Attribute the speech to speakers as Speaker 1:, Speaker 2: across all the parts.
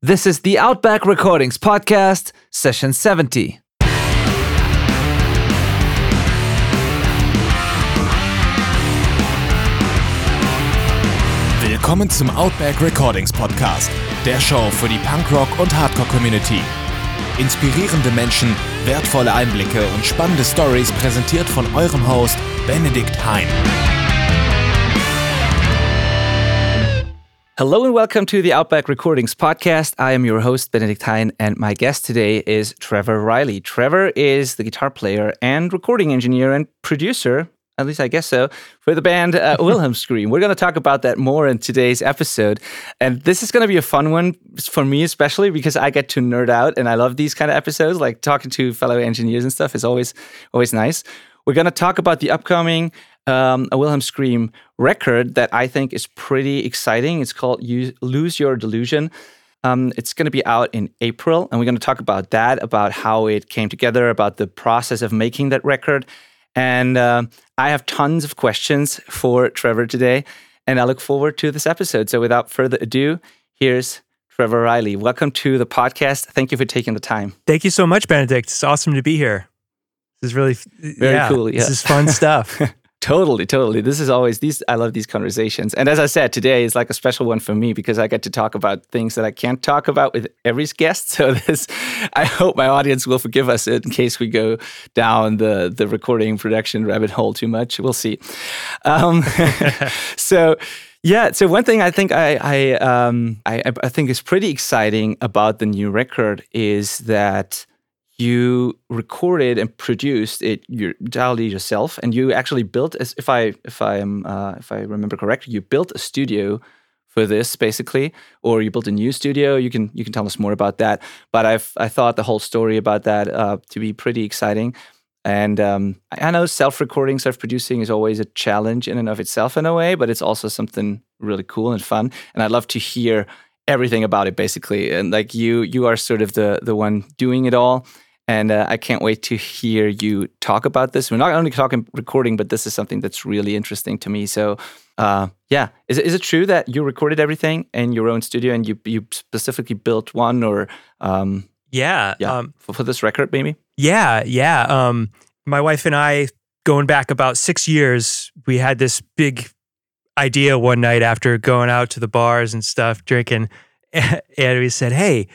Speaker 1: This is the Outback Recordings Podcast, Session 70.
Speaker 2: Willkommen zum Outback Recordings Podcast, der Show für die Punkrock- und Hardcore-Community. Inspirierende Menschen, wertvolle Einblicke und spannende Stories präsentiert von eurem Host Benedikt Hein.
Speaker 1: Hello and welcome to the Outback Recordings Podcast. I am your host, Benedikt Hein, and my guest today is Trevor Reilly. Trevor is the guitar player and recording engineer and producer, at least I guess so, for the band uh, Wilhelm Scream. We're going to talk about that more in today's episode. And this is going to be a fun one for me, especially because I get to nerd out and I love these kind of episodes. Like talking to fellow engineers and stuff is always, always nice. We're going to talk about the upcoming um, a Wilhelm Scream record that I think is pretty exciting. It's called Lose Your Delusion. Um, it's going to be out in April, and we're going to talk about that, about how it came together, about the process of making that record. And uh, I have tons of questions for Trevor today, and I look forward to this episode. So, without further ado, here's Trevor Reilly. Welcome to the podcast. Thank you for taking the time.
Speaker 3: Thank you so much, Benedikt. It's awesome to be here. This is really
Speaker 1: very
Speaker 3: yeah,
Speaker 1: cool. Yeah.
Speaker 3: This is fun stuff.
Speaker 1: Totally, totally. This is always these. I love these conversations, and as I said, today is like a special one for me because I get to talk about things that I can't talk about with every guest. So this, I hope my audience will forgive us in case we go down the the recording production rabbit hole too much. We'll see. Um, so. Yeah, so one thing I think I I, um, I I think is pretty exciting about the new record is that you recorded and produced it entirely yourself, and you actually built, if I if I am uh, if I remember correctly, you built a studio for this basically, or you built a new studio. You can you can tell us more about that. But I've I thought the whole story about that uh, to be pretty exciting. And um, I know self recording, self producing is always a challenge in and of itself in a way, but it's also something really cool and fun. And I'd love to hear everything about it basically. And like you, you are sort of the the one doing it all. And uh, I can't wait to hear you talk about this. We're not only talking recording, but this is something that's really interesting to me. So, uh, yeah, is it, is it true that you recorded everything in your own studio and you you specifically built one or? Um,
Speaker 3: yeah,
Speaker 1: yeah, um, for, for, this record, maybe.
Speaker 3: Yeah, yeah. Um, my wife and I, going back about six years, we had this big idea one night after going out to the bars and stuff, drinking, and we said, "Hey,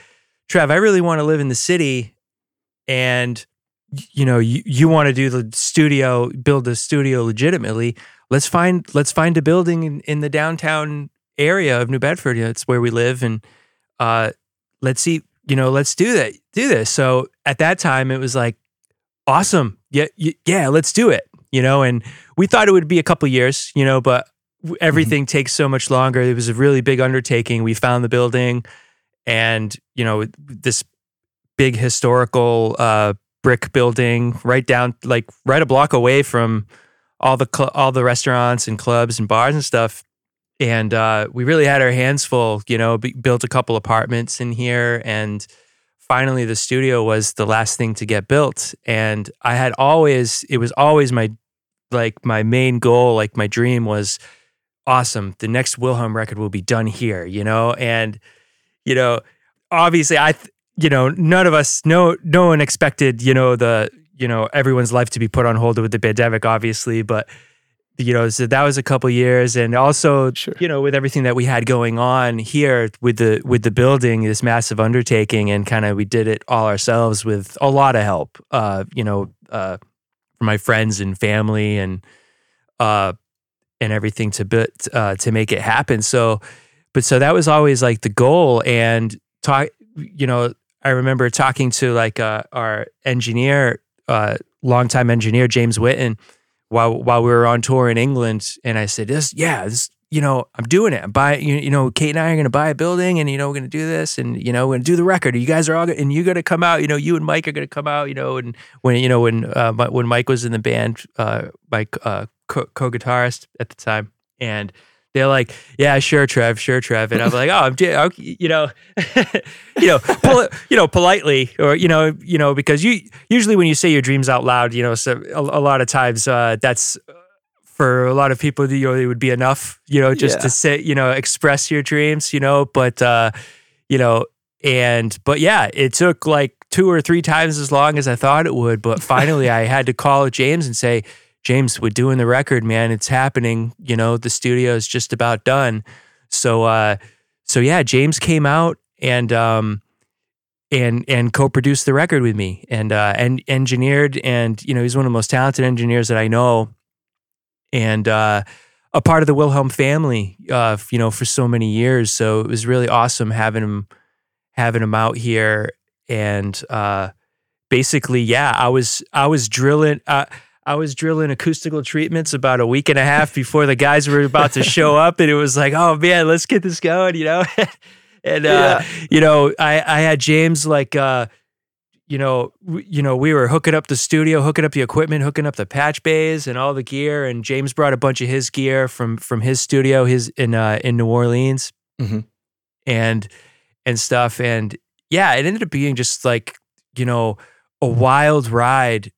Speaker 3: Trev, I really want to live in the city." And you know you, you want to do the studio build a studio legitimately let's find let's find a building in, in the downtown area of new bedford you know, it's where we live and uh, let's see you know let's do that do this so at that time it was like awesome yeah yeah let's do it you know and we thought it would be a couple years you know but mm-hmm. everything mm-hmm. takes so much longer it was a really big undertaking we found the building and you know this big historical uh, brick building right down like right a block away from all the cl- all the restaurants and clubs and bars and stuff. And uh, we really had our hands full you know b- built a couple apartments in here. And finally the studio was the last thing to get built. And i had always it was always my like my main goal like my dream was awesome the next wilhelm record will be done here you know? And you know obviously i th- you know, none of us, no, no one expected, you know, the, you know, everyone's life to be put on hold with the pandemic, obviously, but you know, so that was a couple years, and also, sure. you know, with everything that we had going on here with the with the building, this massive undertaking, and kind of we did it all ourselves with a lot of help, uh, you know, uh, from my friends and family, and uh, and everything to bit uh, to make it happen. So, but so that was always like the goal, and talk, you know, I remember talking to like uh, our engineer, uh, longtime engineer James Whitten, while while we were on tour in England, and I said, "This, yeah, this, you know, I'm doing it. I'm you, you know, Kate and I are going to buy a building, and you know, we're going to do this, and you know, we're going to do the record. You guys are all, and you're going to come out. You know, you and Mike are going to come out. You know, and when you know when uh, when Mike was in the band, uh, uh, co guitarist at the time, and they're like, "Yeah, sure, Trev, sure, Trev," and I'm like, "Oh, I'm, you know, you know, pol- you know, politely, or you know, you know, because you usually when you say your dreams out loud, you know, so a, a lot of times uh, that's for a lot of people, you know, it would be enough, you know, just yeah. to say, you know, express your dreams, you know, but uh, you know, and but yeah, it took like two or three times as long as I thought it would. But finally, I had to call James and say, James, we're doing the record, man. It's happening. You know, the studio is just about done. So, uh, so yeah, James came out and um, and and co-produced the record with me and uh, and engineered and you know he's one of the most talented engineers that I know and uh, a part of the Wilhelm family uh, you know for so many years so it was really awesome having him having him out here and uh, basically yeah I was I was drilling uh, I was drilling acoustical treatments about a week and a half before the guys were about to show up and it was like oh man let's get this going you know and uh, yeah. you know, I I had James like uh, you know, w- you know, we were hooking up the studio, hooking up the equipment, hooking up the patch bays and all the gear. And James brought a bunch of his gear from from his studio, his in uh, in New Orleans, mm-hmm. and and stuff. And yeah, it ended up being just like you know a wild ride.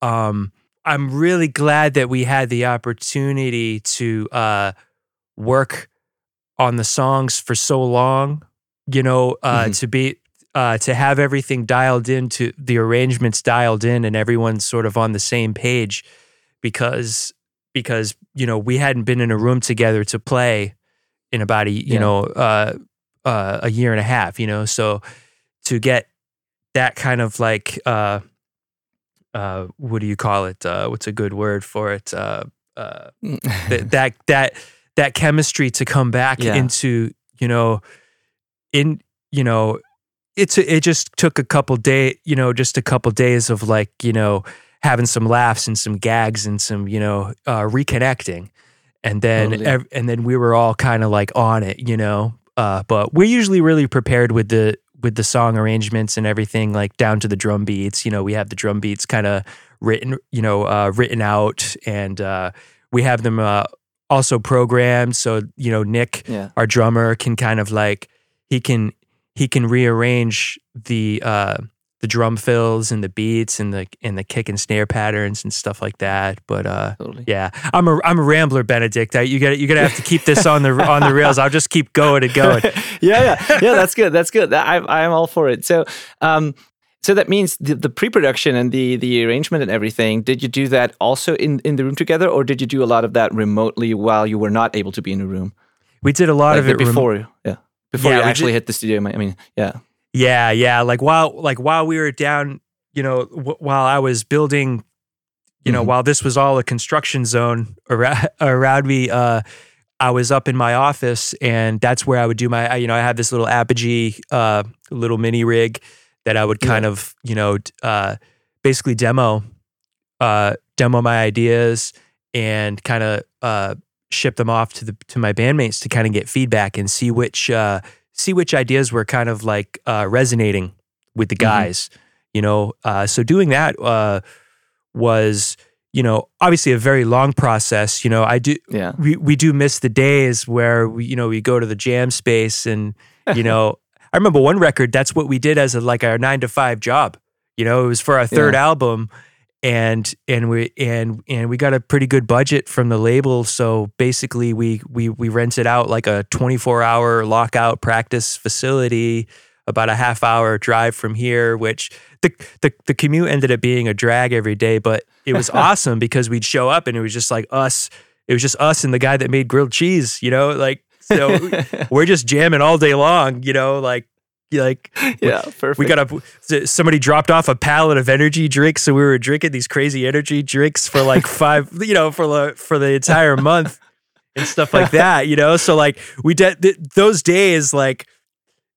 Speaker 3: Um, I'm really glad that we had the opportunity to uh, work on the songs for so long, you know, uh, mm-hmm. to be uh, to have everything dialed in, to the arrangements dialed in, and everyone's sort of on the same page, because because you know we hadn't been in a room together to play in about a you yeah. know uh, uh, a year and a half, you know, so to get that kind of like uh, uh, what do you call it? Uh, what's a good word for it? Uh, uh, that that that that chemistry to come back yeah. into you know in you know it's it just took a couple day you know just a couple days of like you know having some laughs and some gags and some you know uh, reconnecting and then totally. ev- and then we were all kind of like on it you know uh, but we're usually really prepared with the with the song arrangements and everything like down to the drum beats you know we have the drum beats kind of written you know uh, written out and uh, we have them uh, also programmed so you know Nick yeah. our drummer can kind of like he can he can rearrange the uh the drum fills and the beats and the and the kick and snare patterns and stuff like that. But uh, totally. yeah, I'm a I'm a rambler, Benedikt. I, you got you got to have to keep this on the on the rails. I'll just keep going and going.
Speaker 1: yeah, yeah, yeah. That's good. That's good. I I'm all for it. So, um, so that means the, the pre-production and the the arrangement and everything. Did you do that also in in the room together, or did you do a lot of that remotely while you were not able to be in a room?
Speaker 3: We did a lot like of it
Speaker 1: before. Rem- yeah, before yeah, you actually did- hit the studio. I mean, yeah.
Speaker 3: Yeah, yeah. Like while like while we were down, you know, w- while I was building, you know, mm-hmm. while this was all a construction zone around, around me, uh, I was up in my office, and that's where I would do my. You know, I had this little Apogee, uh, little mini rig that I would kind yeah. of, you know, uh, basically demo, uh, demo my ideas and kind of uh, ship them off to the to my bandmates to kind of get feedback and see which uh, see which ideas were kind of like uh, resonating with the mm-hmm. guys. Mm-hmm. You know, uh, so doing that uh, was you know obviously a very long process. You know, I do yeah. we we do miss the days where we you know we go to the jam space and you know I remember one record. That's what we did as a, like our nine to five job. You know, it was for our third yeah. album, and and we and and we got a pretty good budget from the label. So basically, we we we rented out like a twenty four hour lockout practice facility, about a half hour drive from here. Which the the the commute ended up being a drag every day, but it was awesome because we'd show up and it was just like us. It was just us and the guy that made grilled cheese. You know, like so we're just jamming all day long, you know, like like
Speaker 1: yeah, perfect.
Speaker 3: We got a somebody dropped off a pallet of energy drinks, so we were drinking these crazy energy drinks for like five, you know, for the for the entire month and stuff like that, you know. So like we did th- those days, like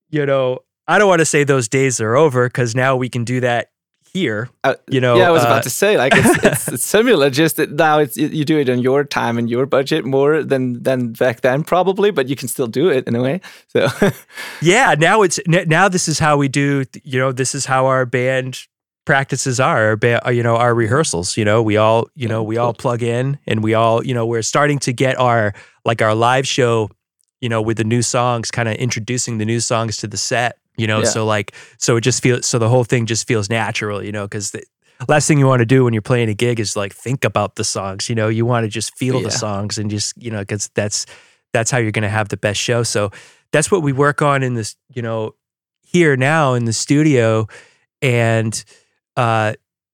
Speaker 3: you know, I don't want to say those days are over because now we can do that here. Uh, you know,
Speaker 1: yeah, I was uh, about to say like it's, it's, it's similar, just that now it's you do it on your time and your budget more than than back then probably, but you can still do it in a way. So
Speaker 3: yeah, now it's now this is how we do. You know, this is how our band practices are uh, you know our rehearsals you know we all you know we all plug in and we all you know we're starting to get our like our live show you know with the new songs kind of introducing the new songs to the set you know yeah. so like so it just feels so the whole thing just feels natural you know because the last thing you want to do when you're playing a gig is like think about the songs you know you want to just feel yeah. the songs and just you know because that's that's how you're going to have the best show so that's what we work on in this you know here now in the studio, and uh,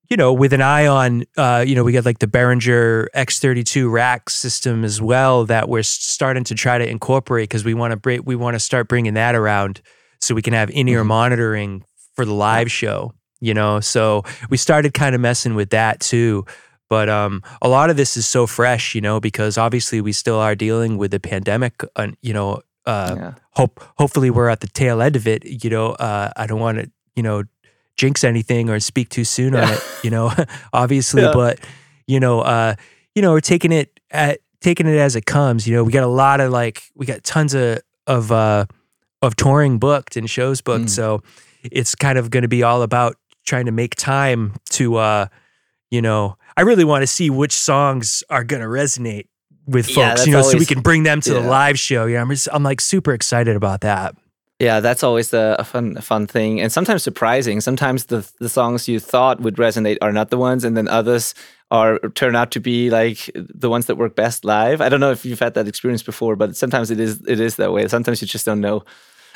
Speaker 3: you know, with an eye on, uh, you know, we got like the Behringer X32 rack system as well that we're starting to try to incorporate because we want to bring, we want to start bringing that around so we can have in ear mm-hmm. monitoring for the live show. You know, so we started kind of messing with that too. But um, a lot of this is so fresh, you know, because obviously we still are dealing with the pandemic. Uh, you know, uh, yeah. hope hopefully we're at the tail end of it. You know, uh, I don't want to, you know, jinx anything or speak too soon yeah. on it, you know, obviously, yeah. but you know, uh, you know, we're taking it at taking it as it comes. You know, we got a lot of like we got tons of of uh of touring booked and shows booked. Mm. So it's kind of gonna be all about trying to make time to uh, you know, I really want to see which songs are gonna resonate with folks, yeah, you know, always, so we can bring them to yeah. the live show. Yeah, I'm just, I'm like super excited about that.
Speaker 1: Yeah, that's always a, a fun fun thing, and sometimes surprising. Sometimes the the songs you thought would resonate are not the ones, and then others are turn out to be like the ones that work best live. I don't know if you've had that experience before, but sometimes it is it is that way. Sometimes you just don't know.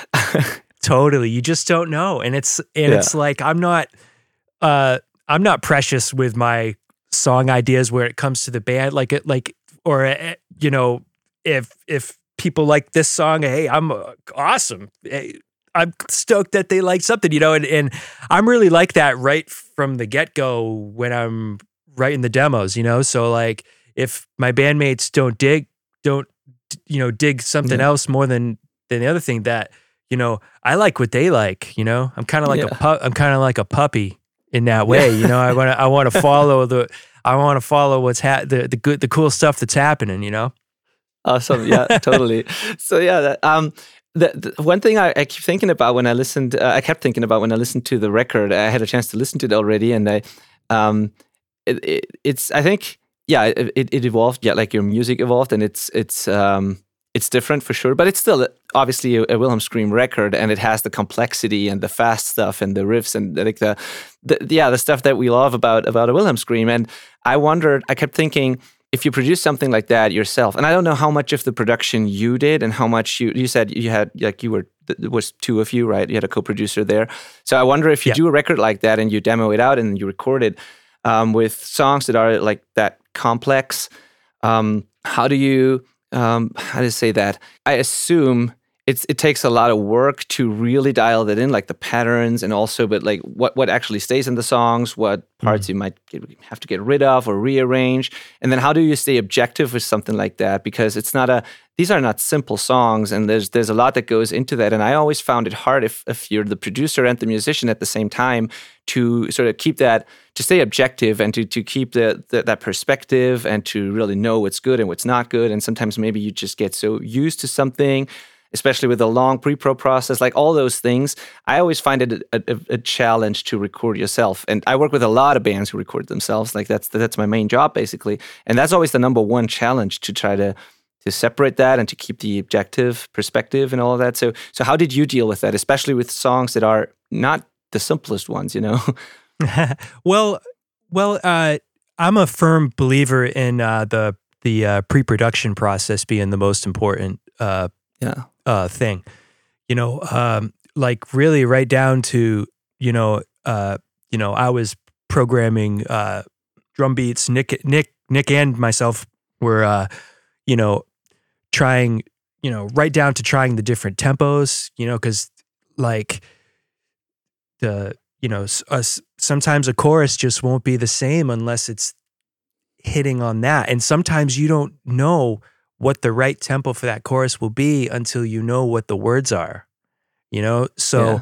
Speaker 3: totally, you just don't know, and it's and yeah. it's like I'm not uh I'm not precious with my song ideas where it comes to the band, like it like or uh, you know if if people like this song. Hey, I'm uh, awesome. Hey, I'm stoked that they like something, you know, and, and I'm really like that right from the get go when I'm writing the demos, you know. So like if my bandmates don't dig, don't you know, dig something yeah. else more than than the other thing that you know, I like what they like. You know, I'm kind of like yeah. a pu- I'm kind of like a puppy in that way. Yeah. You know, I want to I want to follow the I want to follow what's ha- the the good the cool stuff that's happening. You know.
Speaker 1: Awesome. Yeah, totally. So yeah, that, um, the, the, one thing I, I, keep thinking about when I listened, uh, I kept thinking about when I listened to the record. I had a chance to listen to it already, and I, um, it, it, it's I think yeah, it, it evolved. Yeah, like your music evolved, and it's it's um, it's different for sure, but it's still obviously a, a, Wilhelm Scream record, and it has the complexity and the fast stuff and the riffs and like the, the yeah the stuff that we love about about a Wilhelm Scream. And I wondered, I kept thinking if you produce something like that yourself, and I don't know how much of the production you did and how much you you said you had like you were there was two of you, right? You had a co-producer there. So I wonder if you do a record like that and you demo it out and you record it um, with songs that are like that complex. Um, how do you um, how to say that? I assume it's it takes a lot of work to really dial that in, like the patterns and also, but like what what actually stays in the songs, what parts mm. you might get, have to get rid of or rearrange, and then how do you stay objective with something like that? Because it's not a these are not simple songs, and there's there's a lot that goes into that. And I always found it hard if if you're the producer and the musician at the same time to sort of keep that to stay objective and to to keep the, the that perspective and to really know what's good and what's not good. And sometimes maybe you just get so used to something especially with a long pre-pro process, like all those things. I always find it a, a, a, challenge to record yourself, and I work with a lot of bands who record themselves. Like that's that's my main job basically, and that's always the number one challenge to try to to separate that and to keep the objective perspective and all of that. So so how did you deal with that, especially with songs that are not the simplest ones, you know?
Speaker 3: well, well, uh, I'm a firm believer in uh, the the uh, pre-production process being the most important uh,
Speaker 1: yeah
Speaker 3: uh, thing. You know, um, like really right down to you know, uh, you know, I was programming uh, drum beats. Nick, Nick, Nick, and myself were, uh, you know, trying, you know, right down to trying the different tempos. You know, because like the you know, us sometimes a chorus just won't be the same unless it's hitting on that, and sometimes you don't know what the right tempo for that chorus will be until you know what the words are. You know? So yeah.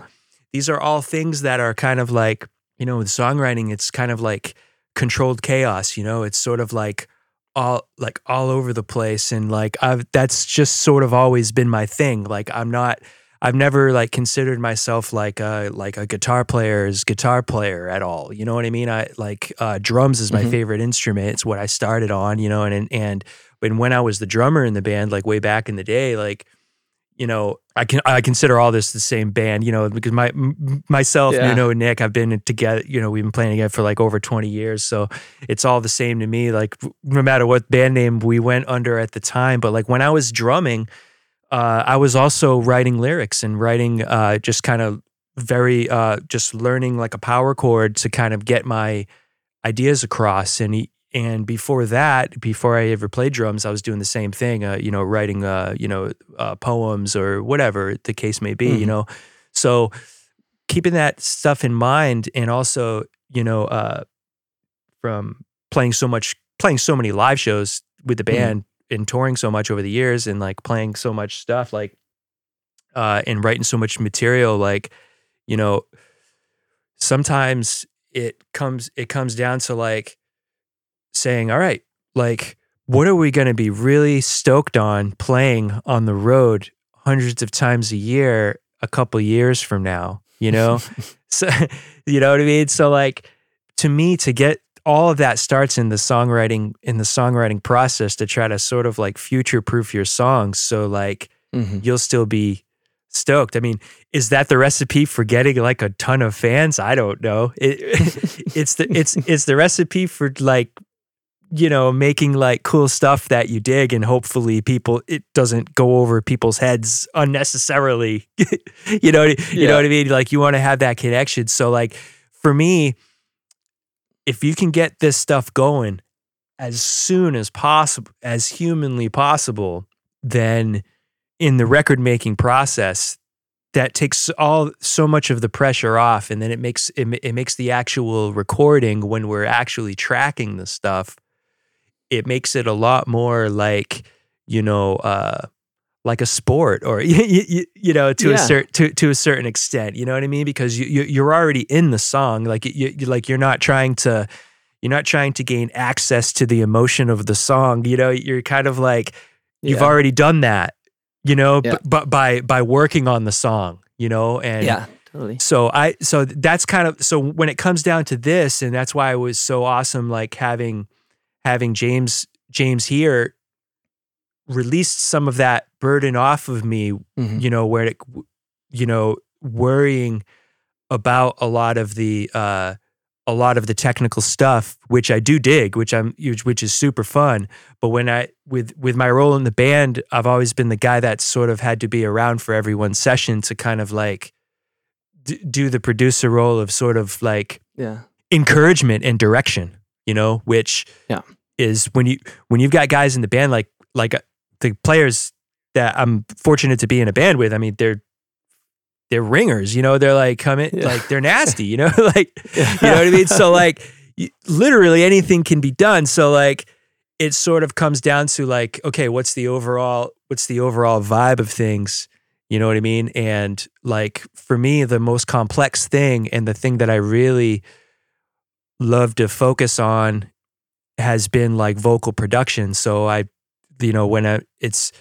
Speaker 3: these are all things that are kind of like, you know, with songwriting, it's kind of like controlled chaos, you know? It's sort of like all like all over the place and like I've that's just sort of always been my thing. Like I'm not I've never like considered myself like a like a guitar player's guitar player at all. You know what I mean? I like uh, drums is my mm-hmm. favorite instrument. It's what I started on. You know, and and and when I was the drummer in the band, like way back in the day, like you know, I can I consider all this the same band, you know, because my m- myself, yeah. Nuno, and Nick, I've been together. You know, we've been playing together for like over twenty years, so it's all the same to me. Like no matter what band name we went under at the time, but like when I was drumming, uh, I was also writing lyrics and writing uh, just kind of very uh, just learning like a power chord to kind of get my ideas across. And and before that, before I ever played drums, I was doing the same thing. Uh, you know, writing uh, you know uh, poems or whatever the case may be.
Speaker 1: Mhm.
Speaker 3: You know, so keeping that stuff in mind, and also you know uh, from playing so much, playing so many live shows with the
Speaker 1: Mhm.
Speaker 3: band and touring so much over the years, and like playing so much stuff, like uh, and writing so much material, like you know, sometimes it comes it comes down to like saying, all right, like what are we going to be really stoked on playing on the road hundreds of times a year a couple years from now, you know? so you know what I mean? So like to me to get all of that starts in the songwriting in the songwriting process to try to sort of like future proof your songs so like
Speaker 1: Mhm.
Speaker 3: you'll still be stoked. I mean, is that the recipe for getting like a ton of fans? I don't know. It, it's the it's it's the recipe for like you know making like cool stuff that you dig and hopefully people it doesn't go over people's heads unnecessarily. you know you
Speaker 1: Yeah.
Speaker 3: know what I mean? Like you want to have that connection. So like for me if you can get this stuff going as soon as possible as humanly possible then in the record making process that takes all so much of the pressure off and then it makes it, it makes the actual recording when we're actually tracking the stuff it makes it a lot more like you know uh like a sport or you, you, you know to a certain to, to a certain extent you know what i mean because you, you you're already in the song like you, you like you're not trying to you're not trying to gain access to the emotion of the song you know you're kind of like you've
Speaker 1: Yeah.
Speaker 3: already done that you know
Speaker 1: Yeah.
Speaker 3: but, but by by working on the song you know and
Speaker 1: yeah, totally.
Speaker 3: so i so that's kind of so when it comes down to this and that's why it was so awesome like having having james james here released some of that burden off of me
Speaker 1: Mhm.
Speaker 3: you know where it you know worrying about a lot of the uh a lot of the technical stuff which I do dig which I'm which which is super fun but when I with with my role in the band I've always been the guy that sort of had to be around for every one session to kind of like d- do the producer role of sort of like
Speaker 1: Yeah.
Speaker 3: encouragement and direction you know which
Speaker 1: Yeah.
Speaker 3: Is when you when you've got guys in the band like like uh, the players that I'm fortunate to be in a band with I mean they're they're ringers you know? They're like coming
Speaker 1: Yeah.
Speaker 3: like they're nasty you know? Like you know what I mean? So like y- literally anything can be done. So like it sort of comes down to like okay what's the overall what's the overall vibe of things? You know what I mean? And like for me the most complex thing and the thing that I really love to focus on has been like vocal production. So I you know when I, it's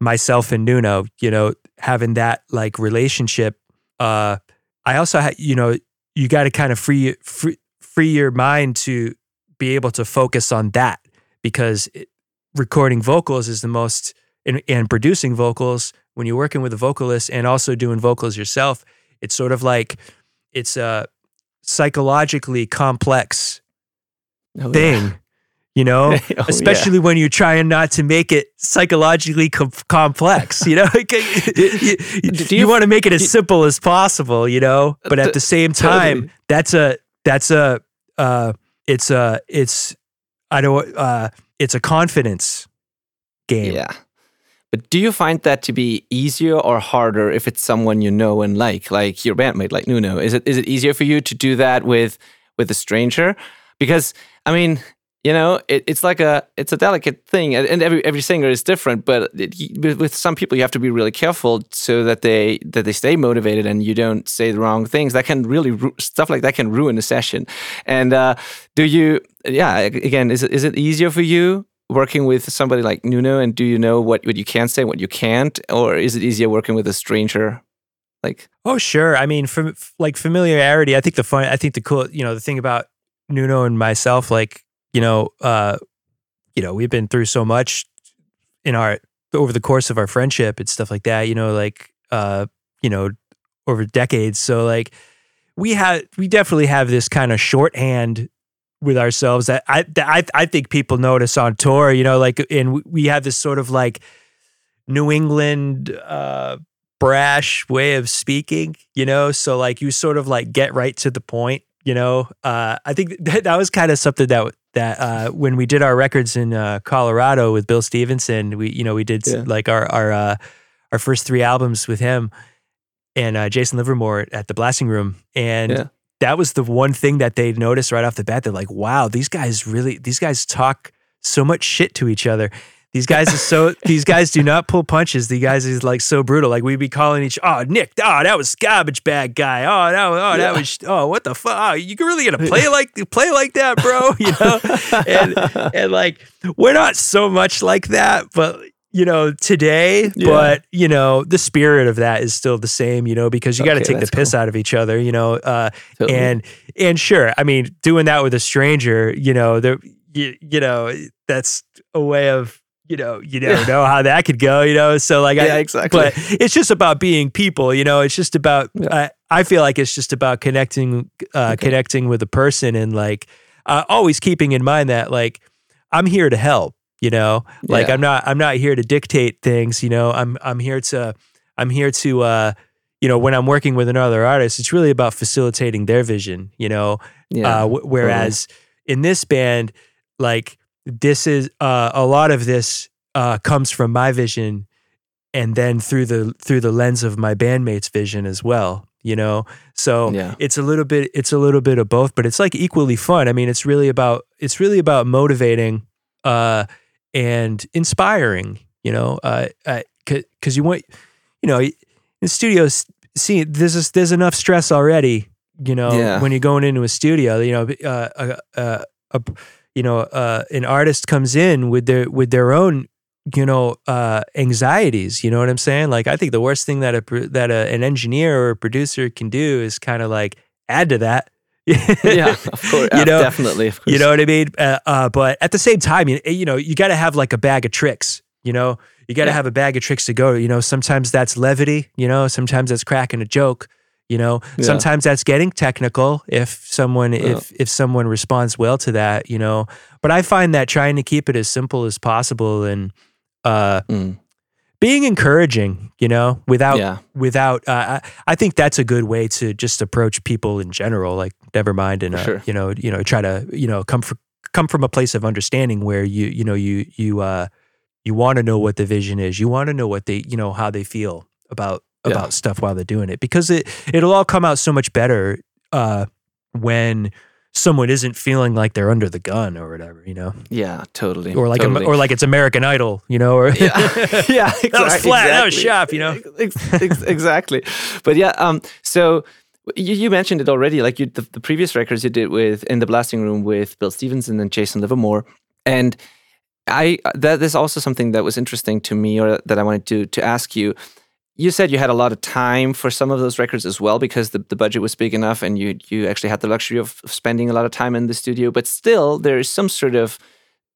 Speaker 3: myself and Nuno you know having that like relationship uh I also ha- you know you got to kind of free, free free your mind to be able to focus on that because it, recording vocals is the most and, and producing vocals when you're working with a vocalist and also doing vocals yourself it's sort of like it's a psychologically complex
Speaker 1: Oh,
Speaker 3: thing you know
Speaker 1: yeah. Oh, yeah.
Speaker 3: especially when you're trying not to make it psychologically com- complex you know you, you,
Speaker 1: do you-
Speaker 3: want to make it as simple as possible you know but at the same time
Speaker 1: totally.
Speaker 3: that's a that's a uh it's a it's i don't uh it's a confidence game
Speaker 1: Yeah. But do you find that to be easier or harder if it's someone you know and like, like your bandmate, like Nuno? Is it is it easier for you to do that with with a stranger? Because I mean, you know, it, it's like a it's a delicate thing, and, every every singer is different. But it, with, with some people, you have to be really careful so that they that they stay motivated and you don't say the wrong things. That can really stuff like that can ruin a session. And uh, do you? Yeah, again, is it is it easier for you working with somebody like Nuno, and do you know what, what you can say, what you can't, or is it easier working with a stranger? Like,
Speaker 3: Oh, sure. I mean, from like familiarity, I think the fun, I think the cool, you know, the thing about Nuno and myself, like, you know, uh, you know, we've been through so much in our over the course of our friendship and stuff like that. You know, like, uh, you know, over decades. So like, we have, we definitely have this kind of shorthand with ourselves that I, that I, I think people notice on tour. You know, like, and we- have this sort of like New England. uh brash way of speaking, you know. So like you sort of like get right to the point, you know. Uh, I think that, that was kind of something that that uh, when we did our records in uh, Colorado with Bill Stevenson, we you know we did
Speaker 1: Yeah.
Speaker 3: like our our uh, our first three albums with him and uh, Jason Livermore at the Blasting Room, and
Speaker 1: Yeah.
Speaker 3: that was the one thing that they noticed right off the bat. They're like, "Wow, these guys really these guys talk so much shit to each other." These guys are so. these guys do not pull punches. The guys is like so brutal. Like we'd be calling each. Oh, Nick. Oh, that was garbage bag guy. Oh, that. Was, oh, that
Speaker 1: Yeah.
Speaker 3: was. Oh, what the fuck? Oh, you can really gonna play like play like that, bro? You know, and and like we're not so much like that, but you know today.
Speaker 1: Yeah.
Speaker 3: But you know the spirit of that is still the same. You know because you got to
Speaker 1: Okay,
Speaker 3: take the piss out of each other. You know, uh,
Speaker 1: Totally.
Speaker 3: and and sure, I mean doing that with a stranger. You know, there. You, you know that's a way of you know you never
Speaker 1: Yeah.
Speaker 3: know how that could go. You know, so like
Speaker 1: yeah,
Speaker 3: I,
Speaker 1: exactly.
Speaker 3: but it's just about being people you know it's just about
Speaker 1: Yeah.
Speaker 3: I, I feel like it's just about connecting uh
Speaker 1: Okay.
Speaker 3: connecting with a person and like uh, always keeping in mind that like i'm here to help you know like
Speaker 1: Yeah.
Speaker 3: i'm not i'm not here to dictate things you know i'm i'm here to i'm here to uh you know when i'm working with another artist it's really about facilitating their vision you know
Speaker 1: yeah.
Speaker 3: uh, w- whereas in this band, like this is uh, a lot of this uh, comes from my vision, and then through the through the lens of my bandmates' vision as well. You know, so
Speaker 1: Yeah.
Speaker 3: it's a little bit it's a little bit of both, but it's like equally fun. I mean, it's really about it's really about motivating uh, and inspiring. You know, uh, because you want you know in studios. See, there's this, there's enough stress already you know
Speaker 1: Yeah.
Speaker 3: when you're going into a studio you know uh, uh, uh, a, you know uh, an artist comes in with their with their own you know uh, anxieties you know what i'm saying like i think the worst thing that a that a, an engineer or a producer can do is kind of like add to that
Speaker 1: yeah, of course.
Speaker 3: you know
Speaker 1: definitely. Of course.
Speaker 3: you know what I mean? Uh, uh, but at the same time, you, you know, you got to have like a bag of tricks. You know, you got to
Speaker 1: Yeah.
Speaker 3: have a bag of tricks to go. You know, sometimes that's levity. You know, sometimes that's cracking a joke. You know,
Speaker 1: Yeah.
Speaker 3: sometimes that's getting technical. If someone if if someone responds well to that, you know. But I find that trying to keep it as simple as possible and uh,
Speaker 1: Mm,
Speaker 3: being encouraging, you know, without
Speaker 1: yeah.
Speaker 3: without uh, I, I think that's a good way to just approach people in general like never mind and uh,
Speaker 1: sure.
Speaker 3: you know you know try to you know come from come from a place of understanding where you you know you you uh you want to know what the vision is you want to know what they you know how they feel about
Speaker 1: Yeah.
Speaker 3: about stuff while they're doing it because it it'll all come out so much better uh when someone isn't feeling like they're under the gun or whatever you know
Speaker 1: Yeah, totally.
Speaker 3: or like
Speaker 1: totally.
Speaker 3: or like it's American Idol you know or
Speaker 1: yeah, yeah,
Speaker 3: That was flat, that was
Speaker 1: exactly.
Speaker 3: sharp, you know?
Speaker 1: Ex- ex- exactly. But yeah, um, so you, you mentioned it already. Like you, the, the previous records you did with in the blasting room with Bill Stevenson and Jason Livermore, and I that is also something that was interesting to me, or that I wanted to to ask you. You said you had a lot of time for some of those records as well because the, the budget was big enough and you you actually had the luxury of spending a lot of time in the studio. But still, there is some sort of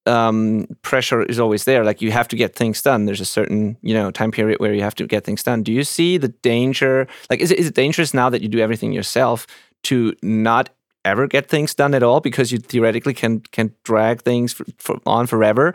Speaker 1: um, pressure is always there. Like you have to get things done. There's a certain you know time period where you have to get things done. Do you see the danger? Like, is it, is it dangerous now that you do everything yourself to not ever get things done at all because you theoretically can can drag things for, for, on forever?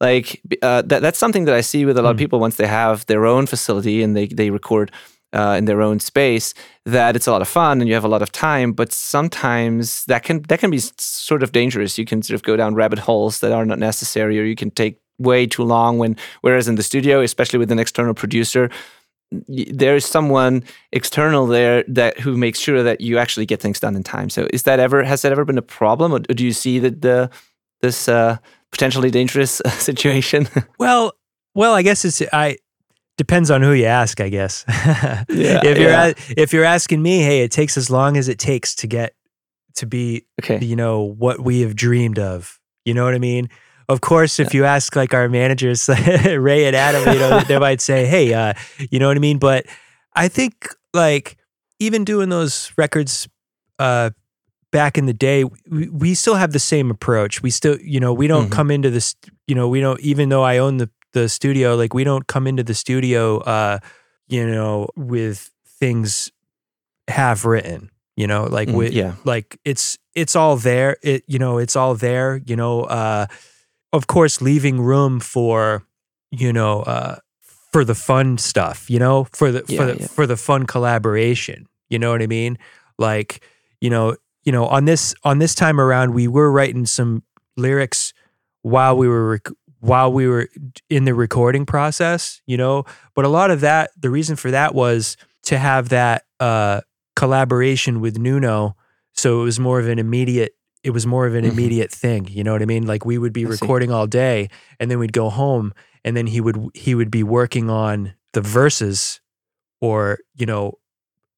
Speaker 1: Like uh, that, that's something that I see with a lot of people once they have their own facility and they they record uh, in their own space that it's a lot of fun and you have a lot of time but sometimes that can that can be sort of dangerous. You can sort of go down rabbit holes that are not necessary or you can take way too long when whereas in the studio especially with an external producer there is someone external there that who makes sure that you actually get things done in time. So is that ever has that ever been a problem or do you see that the this uh, potentially dangerous uh, situation
Speaker 3: Well, well, I guess it's I depends on who you ask. I guess. yeah, if you're
Speaker 1: yeah.
Speaker 3: if you're asking me, hey, it takes as long as it takes to get to be,
Speaker 1: okay
Speaker 3: you know, what we have dreamed of. You know what I mean? Of course, if you ask like our managers, Ray and Adam, you know, they might say, hey, uh, you know what I mean? But I think like even doing those records uh, back in the day, we, we still have the same approach. We still, you know, we don't
Speaker 1: Mhm.
Speaker 3: come into this, you know, we don't, even though I own the, the studio, like we don't come into the studio, uh, you know, with things half written, you know, like
Speaker 1: Mm,
Speaker 3: with,
Speaker 1: yeah
Speaker 3: like it's, it's all there. It, you know, it's all there, you know, uh, of course, leaving room for, you know, uh, for the fun stuff, you know, for the
Speaker 1: Yeah,
Speaker 3: for the
Speaker 1: yeah.
Speaker 3: for the fun collaboration. You know what I mean? Like, you know, you know, on this on this time around, we were writing some lyrics while we were rec- while we were in the recording process, you know. But a lot of that, the reason for that was to have that uh, collaboration with Nuno, so it was more of an immediate. It was more of an
Speaker 1: Mhm.
Speaker 3: immediate thing, you know what I mean? Like we would be
Speaker 1: I see.
Speaker 3: recording all day, and then we'd go home, and then he would he would be working on the verses, or you know,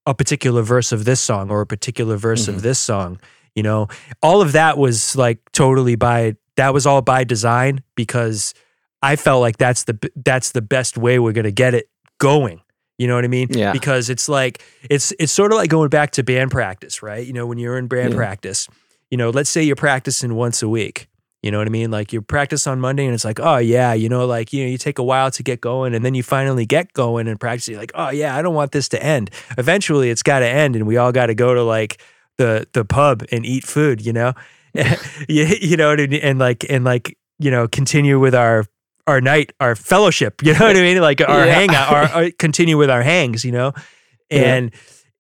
Speaker 3: a particular verse of this song or a particular verse
Speaker 1: Mhm.
Speaker 3: of this song. You know, all of that was like totally by that was all by design because I felt like that's the that's the best way we're gonna get it going. You know what I mean?
Speaker 1: Yeah.
Speaker 3: Because it's like it's it's sort of like going back to band practice, right? You know, when you're in band
Speaker 1: Yeah.
Speaker 3: practice, you know, let's say you're practicing once a week. You know what I mean? Like you practice on Monday and it's like, oh yeah, you know, like you know, you take a while to get going and then you finally get going and practice. You're like, oh yeah, I don't want this to end. Eventually it's gotta end and we all gotta go to like the the pub and eat food, you know? you, you know, and, and like and like, you know, continue with our our night, our fellowship, you know what I mean? Like our
Speaker 1: Yeah.
Speaker 3: hangout, our, our continue with our hangs, you know?
Speaker 1: Yeah.
Speaker 3: And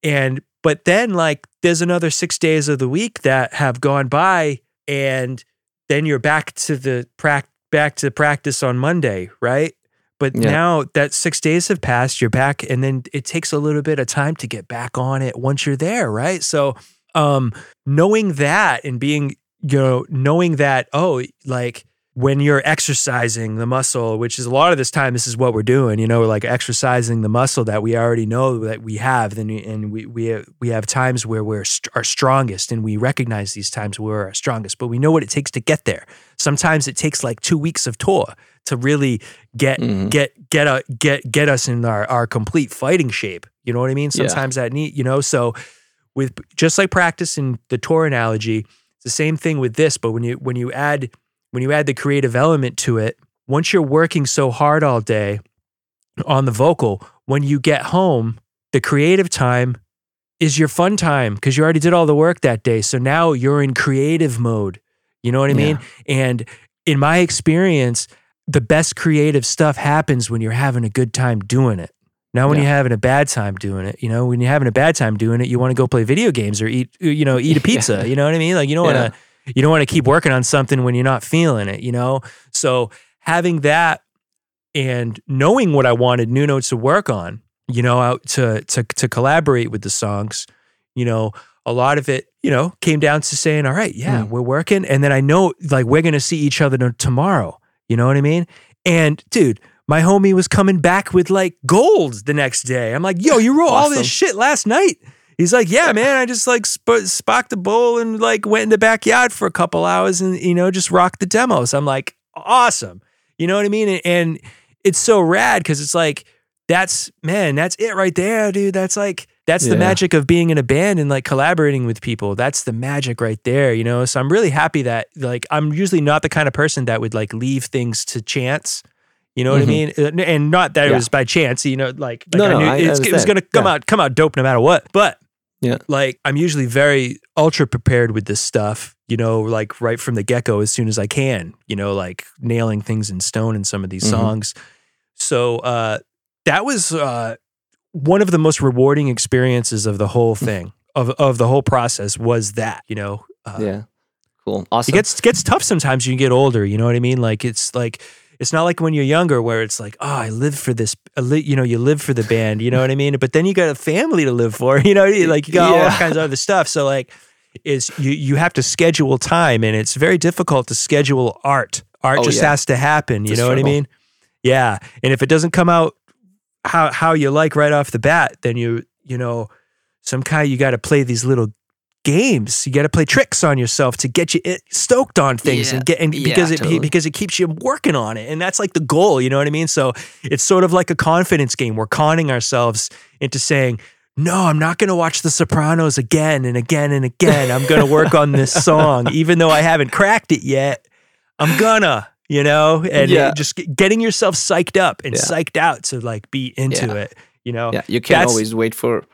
Speaker 3: and but then like there's another six days of the week that have gone by and then you're back to the prac back to practice on Monday, right? But
Speaker 1: Yeah.
Speaker 3: now that six days have passed, you're back, and then it takes a little bit of time to get back on it once you're there, right? So, um, knowing that and being, you know, knowing that, oh, like when you're exercising the muscle, which is a lot of this time, this is what we're doing, you know, like exercising the muscle that we already know that we have, then and we we have, we have times where we're st- our strongest, and we recognize these times where we're our strongest, but we know what it takes to get there. Sometimes it takes like two weeks of tour to really get
Speaker 1: Mhm.
Speaker 3: get get a get get us in our our complete fighting shape. You know what I mean?
Speaker 1: Yeah.
Speaker 3: Sometimes that need, you know, so with just like practice in the tour analogy, it's the same thing with this, but when you when you add when you add the creative element to it, once you're working so hard all day on the vocal, when you get home, the creative time is your fun time because you already did all the work that day. So now you're in creative mode. You know what I mean? And in my experience, the best creative stuff happens when you're having a good time doing it. Not when
Speaker 1: Yeah.
Speaker 3: you're having a bad time doing it. You know, when you're having a bad time doing it, you want to go play video games or eat, you know, eat a pizza.
Speaker 1: Yeah.
Speaker 3: You know what I mean? Like you don't want to, you don't want to keep working on something when you're not feeling it. You know, so having that and knowing what I wanted Nuno to work on, you know, out to to to collaborate with the songs, you know, a lot of it, you know, came down to saying, "All right, yeah,
Speaker 1: Mm.
Speaker 3: we're working," and then I know like we're gonna see each other tomorrow. You know what I mean? And dude, my homie was coming back with like gold the next day. I'm like, "Yo, you wrote all this shit last night." He's like, "Yeah, man, I just like sp- spocked a bowl and like went in the backyard for a couple hours and you know just rocked the demos." I'm like, "Awesome." You know what I mean? And, and it's so rad because it's like that's man, that's it right there, dude. That's like that's the magic of being in a band and like collaborating with people. That's the magic right there, you know. So I'm really happy that like I'm usually not the kind of person that would like leave things to chance. You know what I
Speaker 1: Mhm.
Speaker 3: mean? Uh, And not that it was by chance, you know, like, like
Speaker 1: No,
Speaker 3: I
Speaker 1: no, I
Speaker 3: it's, it was gonna come
Speaker 1: Yeah.
Speaker 3: out come out dope no matter what. But
Speaker 1: Yeah.
Speaker 3: like I'm usually very ultra prepared with this stuff, you know, like right from the get go as soon as I can, you know, like nailing things in stone in some of these
Speaker 1: Mhm.
Speaker 3: songs. So uh, that was uh, one of the most rewarding experiences of the whole thing, of, of the whole process was that, you know. Uh,
Speaker 1: yeah. Cool. Awesome.
Speaker 3: It gets gets tough sometimes you get older. You know what I mean? Like it's like it's not like when you're younger where it's like, oh, I live for this. You know, you live for the band. You know what I mean? But then you got a family to live for. You know, like you got all kinds of other stuff. So like, is you you have to schedule time, and it's very difficult to schedule art. Art
Speaker 1: Oh,
Speaker 3: just
Speaker 1: yeah.
Speaker 3: has to happen. You
Speaker 1: It's
Speaker 3: know what I mean? Yeah, and if it doesn't come out how how you like right off the bat, then you you know some kind you got to play these little games. You got to play tricks on yourself to get you eh, stoked on things
Speaker 1: Yeah.
Speaker 3: and get and
Speaker 1: Yeah,
Speaker 3: because it
Speaker 1: totally.
Speaker 3: because it keeps you working on it, and that's like the goal. You know what I mean? So it's sort of like a confidence game. We're conning ourselves into saying. No, I'm not going to watch The Sopranos again and again and again. I'm going to work on this song, even though I haven't cracked it yet. I'm gonna, you know, and
Speaker 1: Yeah.
Speaker 3: just getting yourself psyched up and psyched out to like be into it, you know.
Speaker 1: yeah, you can't always wait for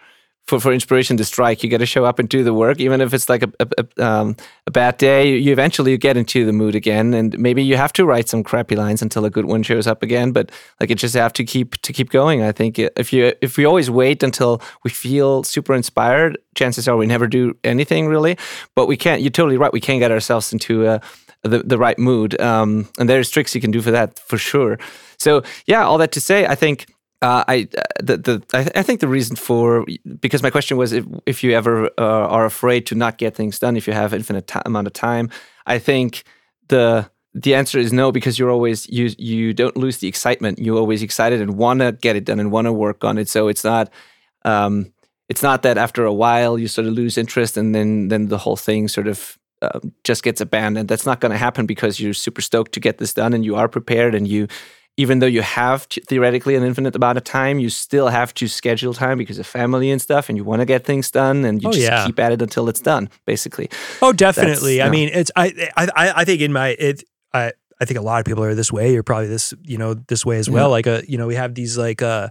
Speaker 1: for, for inspiration to strike, you got to show up and do the work, even if it's like a a, a, um, a bad day. You eventually you get into the mood again, and maybe you have to write some crappy lines until a good one shows up again. But like you just have to keep to keep going. I think if you if we always wait until we feel super inspired, chances are we never do anything really. But we can't. You're totally right. We can't get ourselves into a the, the right mood. Um, and there's tricks you can do for that for sure. So yeah, all that to say, I think uh, I uh, the, the I, think the reason for because my question was if if you ever uh, are afraid to not get things done if you have infinite t- amount of time I think the the answer is no because you're always you you don't lose the excitement. You're always excited and want to get it done and want to work on it. So it's not um, it's not that after a while you sort of lose interest and then then the whole thing sort of uh, just gets abandoned. That's not going to happen because you're super stoked to get this done and you are prepared and you even though you have theoretically an infinite amount of time, you still have to schedule time because of family and stuff, and you want to get things done, and you oh, just yeah. keep at it until it's done, basically.
Speaker 3: Oh, definitely. That's, I mean, it's I, I I think in my it I I think a lot of people are this way. You're probably this you know this way as well. Yeah. Like a uh, you know we have these like uh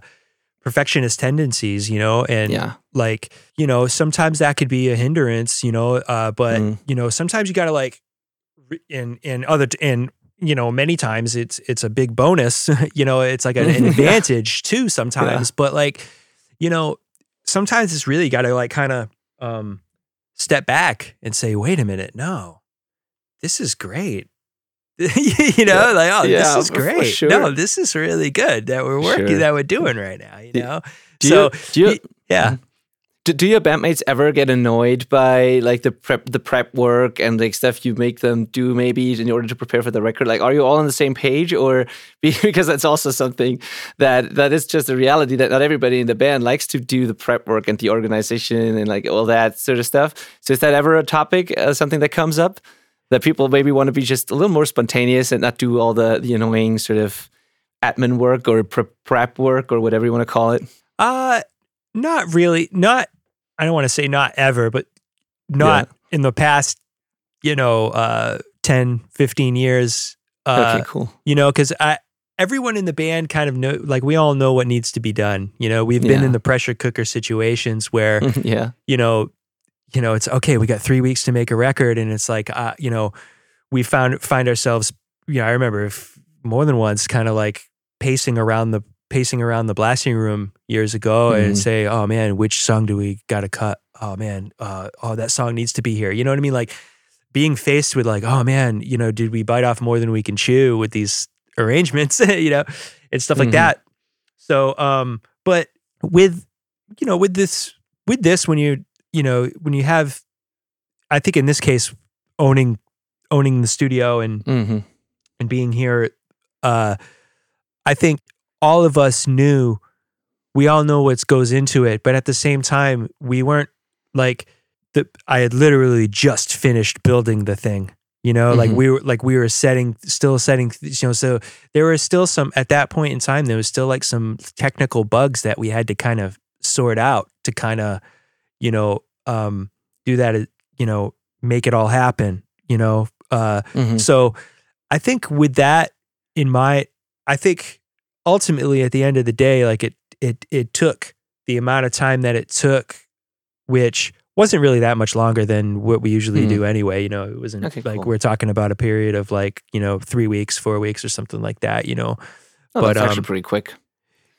Speaker 3: perfectionist tendencies, you know, and yeah. like you know sometimes that could be a hindrance, you know, uh, but mm. you know sometimes you got to like in in other in you know many times it's it's a big bonus you know it's like an, an advantage too sometimes yeah. but like you know sometimes it's really got to like kind of um step back and say wait a minute no this is great you know yeah. like oh yeah, this is great sure. no this is really good that we're working sure. that we're doing right now you know
Speaker 1: do so you, do you, yeah do, do your bandmates ever get annoyed by like the prep the prep work and like stuff you make them do maybe in order to prepare for the record? Like are you all on the same page or because that's also something that that is just a reality that not everybody in the band likes to do the prep work and the organization and like all that sort of stuff. So is that ever a topic uh, something that comes up that people maybe want to be just a little more spontaneous and not do all the the annoying sort of admin work or prep work or whatever you want to call it?
Speaker 3: Uh not really. Not, I don't want to say not ever, but not yeah. in the past, you know, uh, 10, 15 years.
Speaker 1: Uh, okay, cool.
Speaker 3: You know, because I, everyone in the band kind of know, like, we all know what needs to be done. You know, we've been in the pressure cooker situations where,
Speaker 1: yeah,
Speaker 3: you know, you know, it's okay. We got three weeks to make a record, and it's like, uh, you know, we found find ourselves. You know, I remember if more than once, kind of like pacing around the pacing around the blasting room years ago mm-hmm. and say, "Oh man, which song do we got to cut? Oh man, uh, oh that song needs to be here." You know what I mean? Like being faced with like, "Oh man, you know, did we bite off more than we can chew with these arrangements?" you know, and stuff like mm-hmm. that. So, um, but with you know, with this, with this, when you you know, when you have, I think in this case, owning owning the studio and mm-hmm. and being here, uh, I think all of us knew we all know what goes into it but at the same time we weren't like the i had literally just finished building the thing you know mm-hmm. like we were like we were setting still setting you know so there were still some at that point in time there was still like some technical bugs that we had to kind of sort out to kind of you know um do that you know make it all happen you know uh mm-hmm. so i think with that in my i think ultimately at the end of the day like it it it took the amount of time that it took which wasn't really that much longer than what we usually mm. do anyway you know it wasn't okay, like cool. we're talking about a period of like you know 3 weeks 4 weeks or something like that you know
Speaker 1: oh, but um, actually pretty quick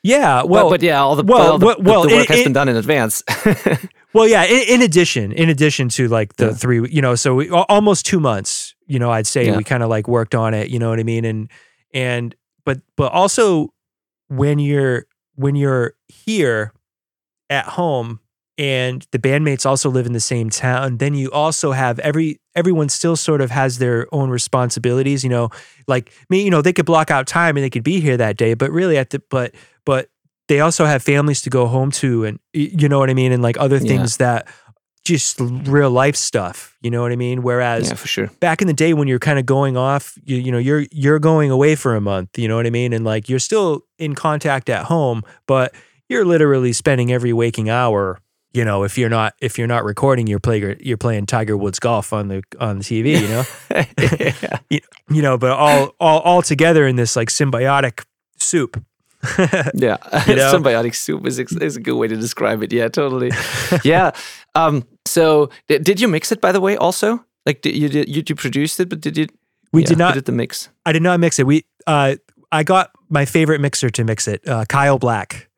Speaker 3: yeah well
Speaker 1: but, but yeah all the well, all the, well, the, the work it, has it, been done in advance
Speaker 3: well yeah in, in, addition in addition to like the yeah. 3 you know so we, almost 2 months you know I'd say yeah. we kind of like worked on it you know what I mean and and but but also when you're when you're here at home and the bandmates also live in the same town then you also have every everyone still sort of has their own responsibilities you know like me you know they could block out time and they could be here that day but really at the but but they also have families to go home to and you know what i mean and like other things yeah. that just real life stuff. You know what I mean? Whereas
Speaker 1: yeah, for sure.
Speaker 3: back in the day when you're kind of going off, you, you know, you're you're going away for a month, you know what I mean? And like you're still in contact at home, but you're literally spending every waking hour you know, if you're not if you're not recording, you're playing you're playing Tiger Woods golf on the on the TV, you know, you, you, know, but all all all together in this like symbiotic soup.
Speaker 1: yeah,
Speaker 3: You know?
Speaker 1: symbiotic soup is, is a good way to describe it. Yeah, totally. yeah. Um, so d- did you mix it by the way? Also, like did you did you, you produced it, but did you?
Speaker 3: We
Speaker 1: yeah,
Speaker 3: did not.
Speaker 1: Did the mix?
Speaker 3: I did not mix it. We uh, I got my favorite mixer to mix it, uh, Kyle Black,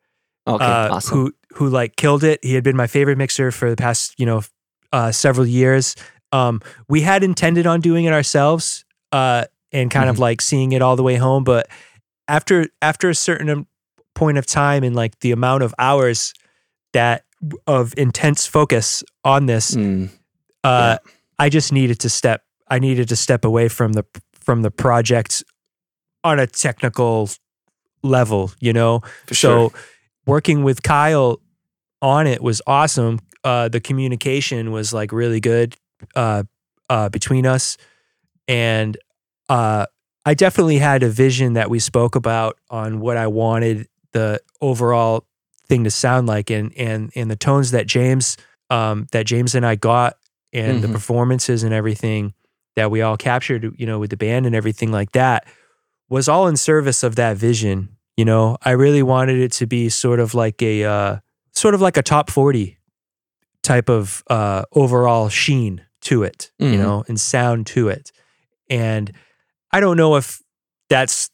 Speaker 1: Okay,
Speaker 3: uh,
Speaker 1: awesome.
Speaker 3: who who like killed it. He had been my favorite mixer for the past you know uh, several years. Um, we had intended on doing it ourselves uh, and kind of
Speaker 1: Mhm.
Speaker 3: like seeing it all the way home, but after after a certain point of time and like the amount of hours that of intense focus on this,
Speaker 1: Mm,
Speaker 3: uh, I just needed to step. I needed to step away from the from the project on a technical level, you know.
Speaker 1: for
Speaker 3: so
Speaker 1: sure.
Speaker 3: working with Kyle on it was awesome. Uh, the communication was like really good uh, uh, between us, and uh, I definitely had a vision that we spoke about on what I wanted the overall thing to sound like, and and and the tones that James um, that James and I got, and the
Speaker 1: Mhm.
Speaker 3: performances and everything that we all captured, you know, with the band and everything like that, was all in service of that vision. You know, I really wanted it to be sort of like a uh, sort of like a top forty type of uh, overall sheen to it, you
Speaker 1: Mhm.
Speaker 3: know, and sound to it. And I don't know if that's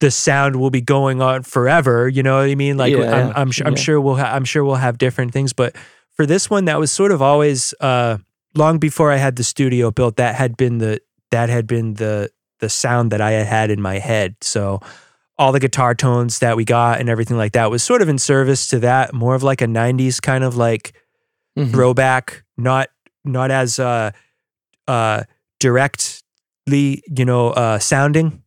Speaker 3: the sound will be going on forever. You know what I mean? Like
Speaker 1: Yeah,
Speaker 3: I'm, I'm, I'm
Speaker 1: yeah.
Speaker 3: sure we'll, ha- I'm sure we'll have different things, but for this one, that was sort of always uh, long before I had the studio built. That had been the that had been the the sound that I had had in my head. So all the guitar tones that we got and everything like that was sort of in service to that. More of like a '90s kind of like
Speaker 1: Mhm.
Speaker 3: throwback, not not as uh uh directly, you know, uh sounding.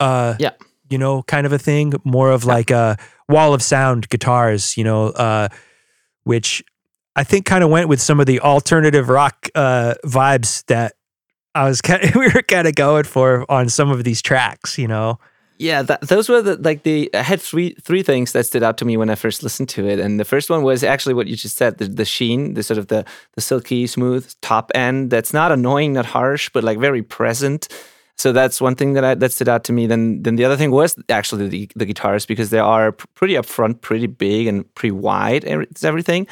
Speaker 3: Uh
Speaker 1: Yeah.
Speaker 3: you know, kind of a thing. More of like a wall of sound guitars, you know, uh which I think kind of went with some of the alternative rock uh vibes that I was kind of, we were kind of going for on some of these tracks, you know.
Speaker 1: Yeah, that, those were the like the I had three three things that stood out to me when I first listened to it, and the first one was actually what you just said the the sheen, the sort of the the silky smooth top end that's not annoying, not harsh, but like very present. So that's one thing that I, that stood out to me. Then then the other thing was actually the the guitars because they are pr- pretty upfront, pretty big, and pretty wide. It's everything.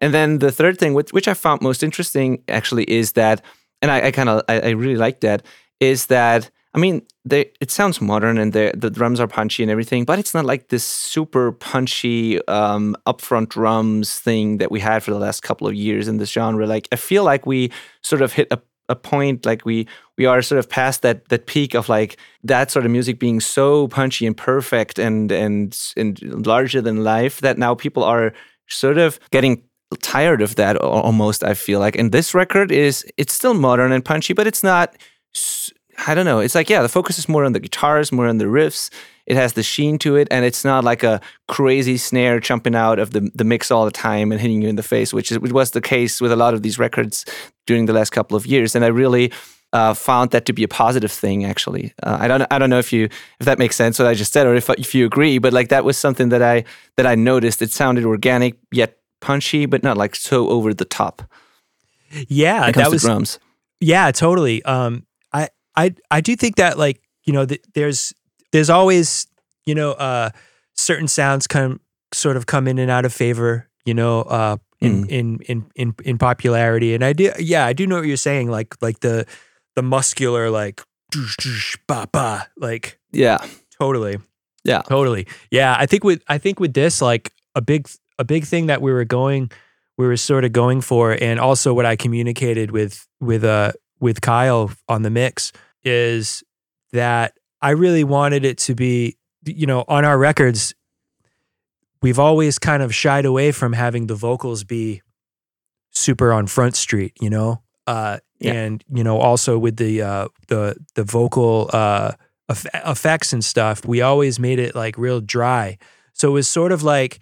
Speaker 1: And then the third thing, which, which I found most interesting, actually, is that, and I, I kind of, I, I really like that, is that I mean, they it sounds modern and the the drums are punchy and everything, but it's not like this super punchy um, upfront drums thing that we had for the last couple of years in this genre. Like I feel like we sort of hit a, a point, like we we are sort of past that that peak of like that sort of music being so punchy and perfect and and and larger than life that now people are sort of getting tired of that almost i feel like and this record is it's still modern and punchy but it's not i don't know. It's like yeah the focus is more on the guitars more on the riffs. It has the sheen to it and it's not like a crazy snare jumping out of the, the mix all the time and hitting you in the face which, is, which was the case with a lot of these records during the last couple of years. And i really uh, found that to be a positive thing actually. Uh, i don't i don't know if you if that makes sense what i just said or if, if you agree but like that was something that i that i noticed. It sounded organic yet punchy but not like so over the top
Speaker 3: Yeah,
Speaker 1: when it comes
Speaker 3: that was
Speaker 1: drums.
Speaker 3: Yeah, totally. Um, I I do think that like you know th- there's there's always you know uh certain sounds come sort of come in and out of favor. You know, uh, in,
Speaker 1: Mm.
Speaker 3: in in in in popularity, and I do yeah I do know what you're saying. Like like the the muscular like doosh, doosh, ba ba like
Speaker 1: yeah
Speaker 3: totally
Speaker 1: Yeah.
Speaker 3: totally yeah. I think with I think with this like a big a big thing that we were going we were sort of going for and also what I communicated with with uh with Kyle on the mix is that I really wanted it to be you know on our records we've always kind of shied away from having the vocals be super on front street you know uh
Speaker 1: Yeah.
Speaker 3: and you know also with the uh the the vocal uh effects and stuff we always made it like real dry so it was sort of like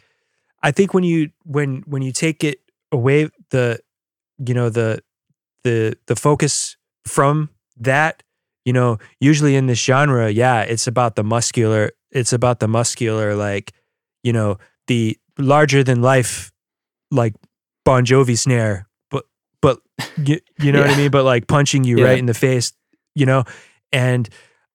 Speaker 3: I think when you when when you take it away the you know the the the focus from that you know usually in this genre yeah it's about the muscular it's about the muscular like you know the larger than life like Bon Jovi snare but but you, you know what I mean but like punching you
Speaker 1: Yeah.
Speaker 3: right in the face you know and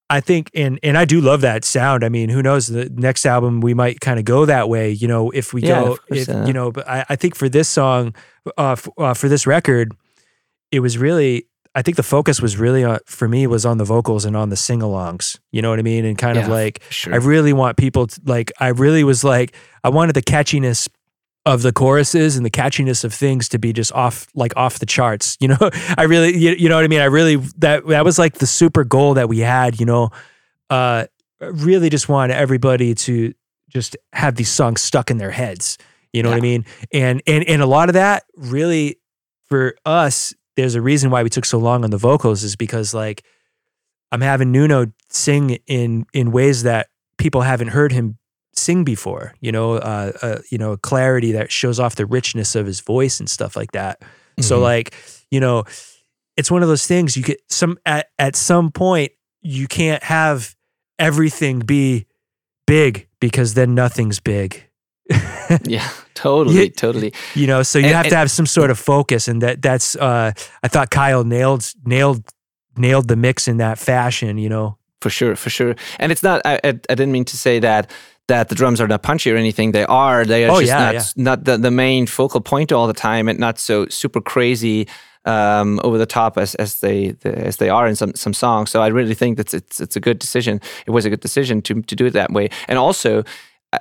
Speaker 3: I think, and and I do love that sound. I mean, who knows? The next album we might kind of go that way. You know, if we
Speaker 1: Yeah,
Speaker 3: go, if, you know. But I, I think for this song, uh, f- uh, for this record, it was really. I think the focus was really on, for me was on the vocals and on the sing-alongs. You know what I mean? And kind of like
Speaker 1: sure.
Speaker 3: I really want people to like. I really was like, I wanted the catchiness of the choruses and the catchiness of things to be just off, like off the charts. You know, I really, you, you know what I mean. I really that that was like the super goal that we had. You know, uh, really just wanted everybody to just have these songs stuck in their heads. You know what I mean? And and and a lot of that really for us. There's a reason why we took so long on the vocals is because like I'm having Nuno sing in in ways that people haven't heard him sing before. You know, uh, uh, you know, a clarity that shows off the richness of his voice and stuff like that. So
Speaker 1: Mhm.
Speaker 3: like, you know, it's one of those things you get some at at some point you can't have everything be big because then nothing's big.
Speaker 1: yeah, totally, totally.
Speaker 3: You know, so you
Speaker 1: And-
Speaker 3: have to have some sort of focus, and that that's. Uh, I thought Kyle nailed nailed nailed the mix in that fashion. You know,
Speaker 1: For sure, for sure. And it's not. I, I, I didn't mean to say that that the drums are not punchy or anything. They are. They are
Speaker 3: Oh,
Speaker 1: just
Speaker 3: yeah,
Speaker 1: not
Speaker 3: yeah.
Speaker 1: not the, the main focal point all the time, and not so super crazy um, over the top as as they the, as they are in some some songs. So I really think that it's it's a good decision. It was a good decision to to do it that way. And also,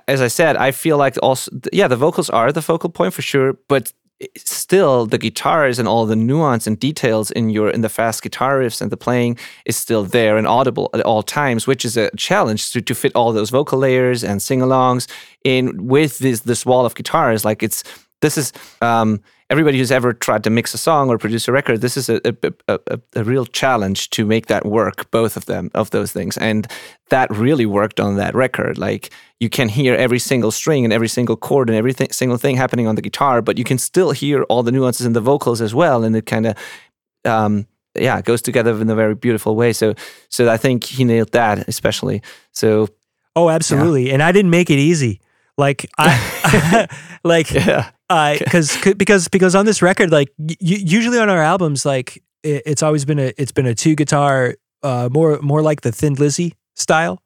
Speaker 1: as I said, I feel like also yeah, the vocals are the focal point for sure, but still the guitars and all the nuance and details in your in the fast guitar riffs and the playing is still there and audible at all times which is a challenge to, to fit all those vocal layers and sing-alongs in with this this wall of guitars. Like it's this is um everybody who's ever tried to mix a song or produce a record this is a, a, a, a, real challenge to make that work both of them of those things. And that really worked on that record. Like you can hear every single string and every single chord and every thi- single thing happening on the guitar but you can still hear all the nuances in the vocals as well. And it kind of um yeah it goes together in a very beautiful way. So so i think he nailed that especially. So
Speaker 3: oh, absolutely. And I didn't make it easy. Like I, like
Speaker 1: yeah
Speaker 3: uh, cause, 'cause- because because on this record, like y- usually on our albums, like it, it's always been a it's been a two guitar, uh, more more like the Thin Lizzy style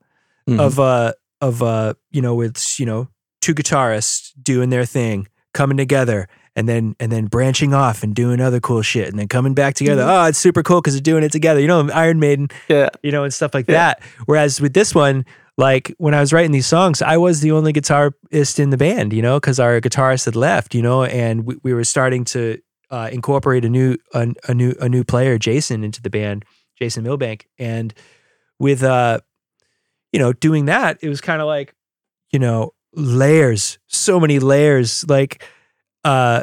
Speaker 1: Mhm.
Speaker 3: of uh of uh you know it's you know two guitarists doing their thing, coming together. And then and then branching off and doing other cool shit, and then coming back together.
Speaker 1: Mm-hmm.
Speaker 3: Oh, it's super cool because they're doing it together. You know, Iron Maiden,
Speaker 1: yeah
Speaker 3: you know, and stuff like
Speaker 1: Yeah.
Speaker 3: that. Whereas with this one, like when I was writing these songs, I was the only guitarist in the band, you know, because our guitarist had left, you know, and we, we were starting to uh, incorporate a new a, a new a new player, Jason, into the band, Jason Milbank, and with uh, you know, doing that, it was kind of like, you know, layers, so many layers, like, uh,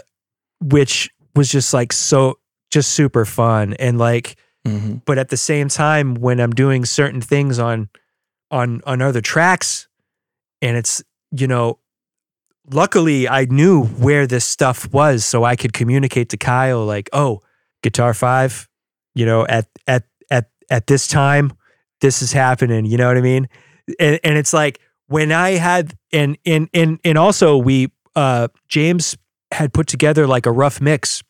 Speaker 3: which was just like so just super fun. And like
Speaker 1: hmm
Speaker 3: but at the same time when i'm doing certain things on on on other tracks. And it's you know luckily i knew where this stuff was so i could communicate to kyle like oh guitar 5 you know at at at at this time this is happening you know what i mean? And and it's like when i had and and and and also we uh james had put together like a rough mix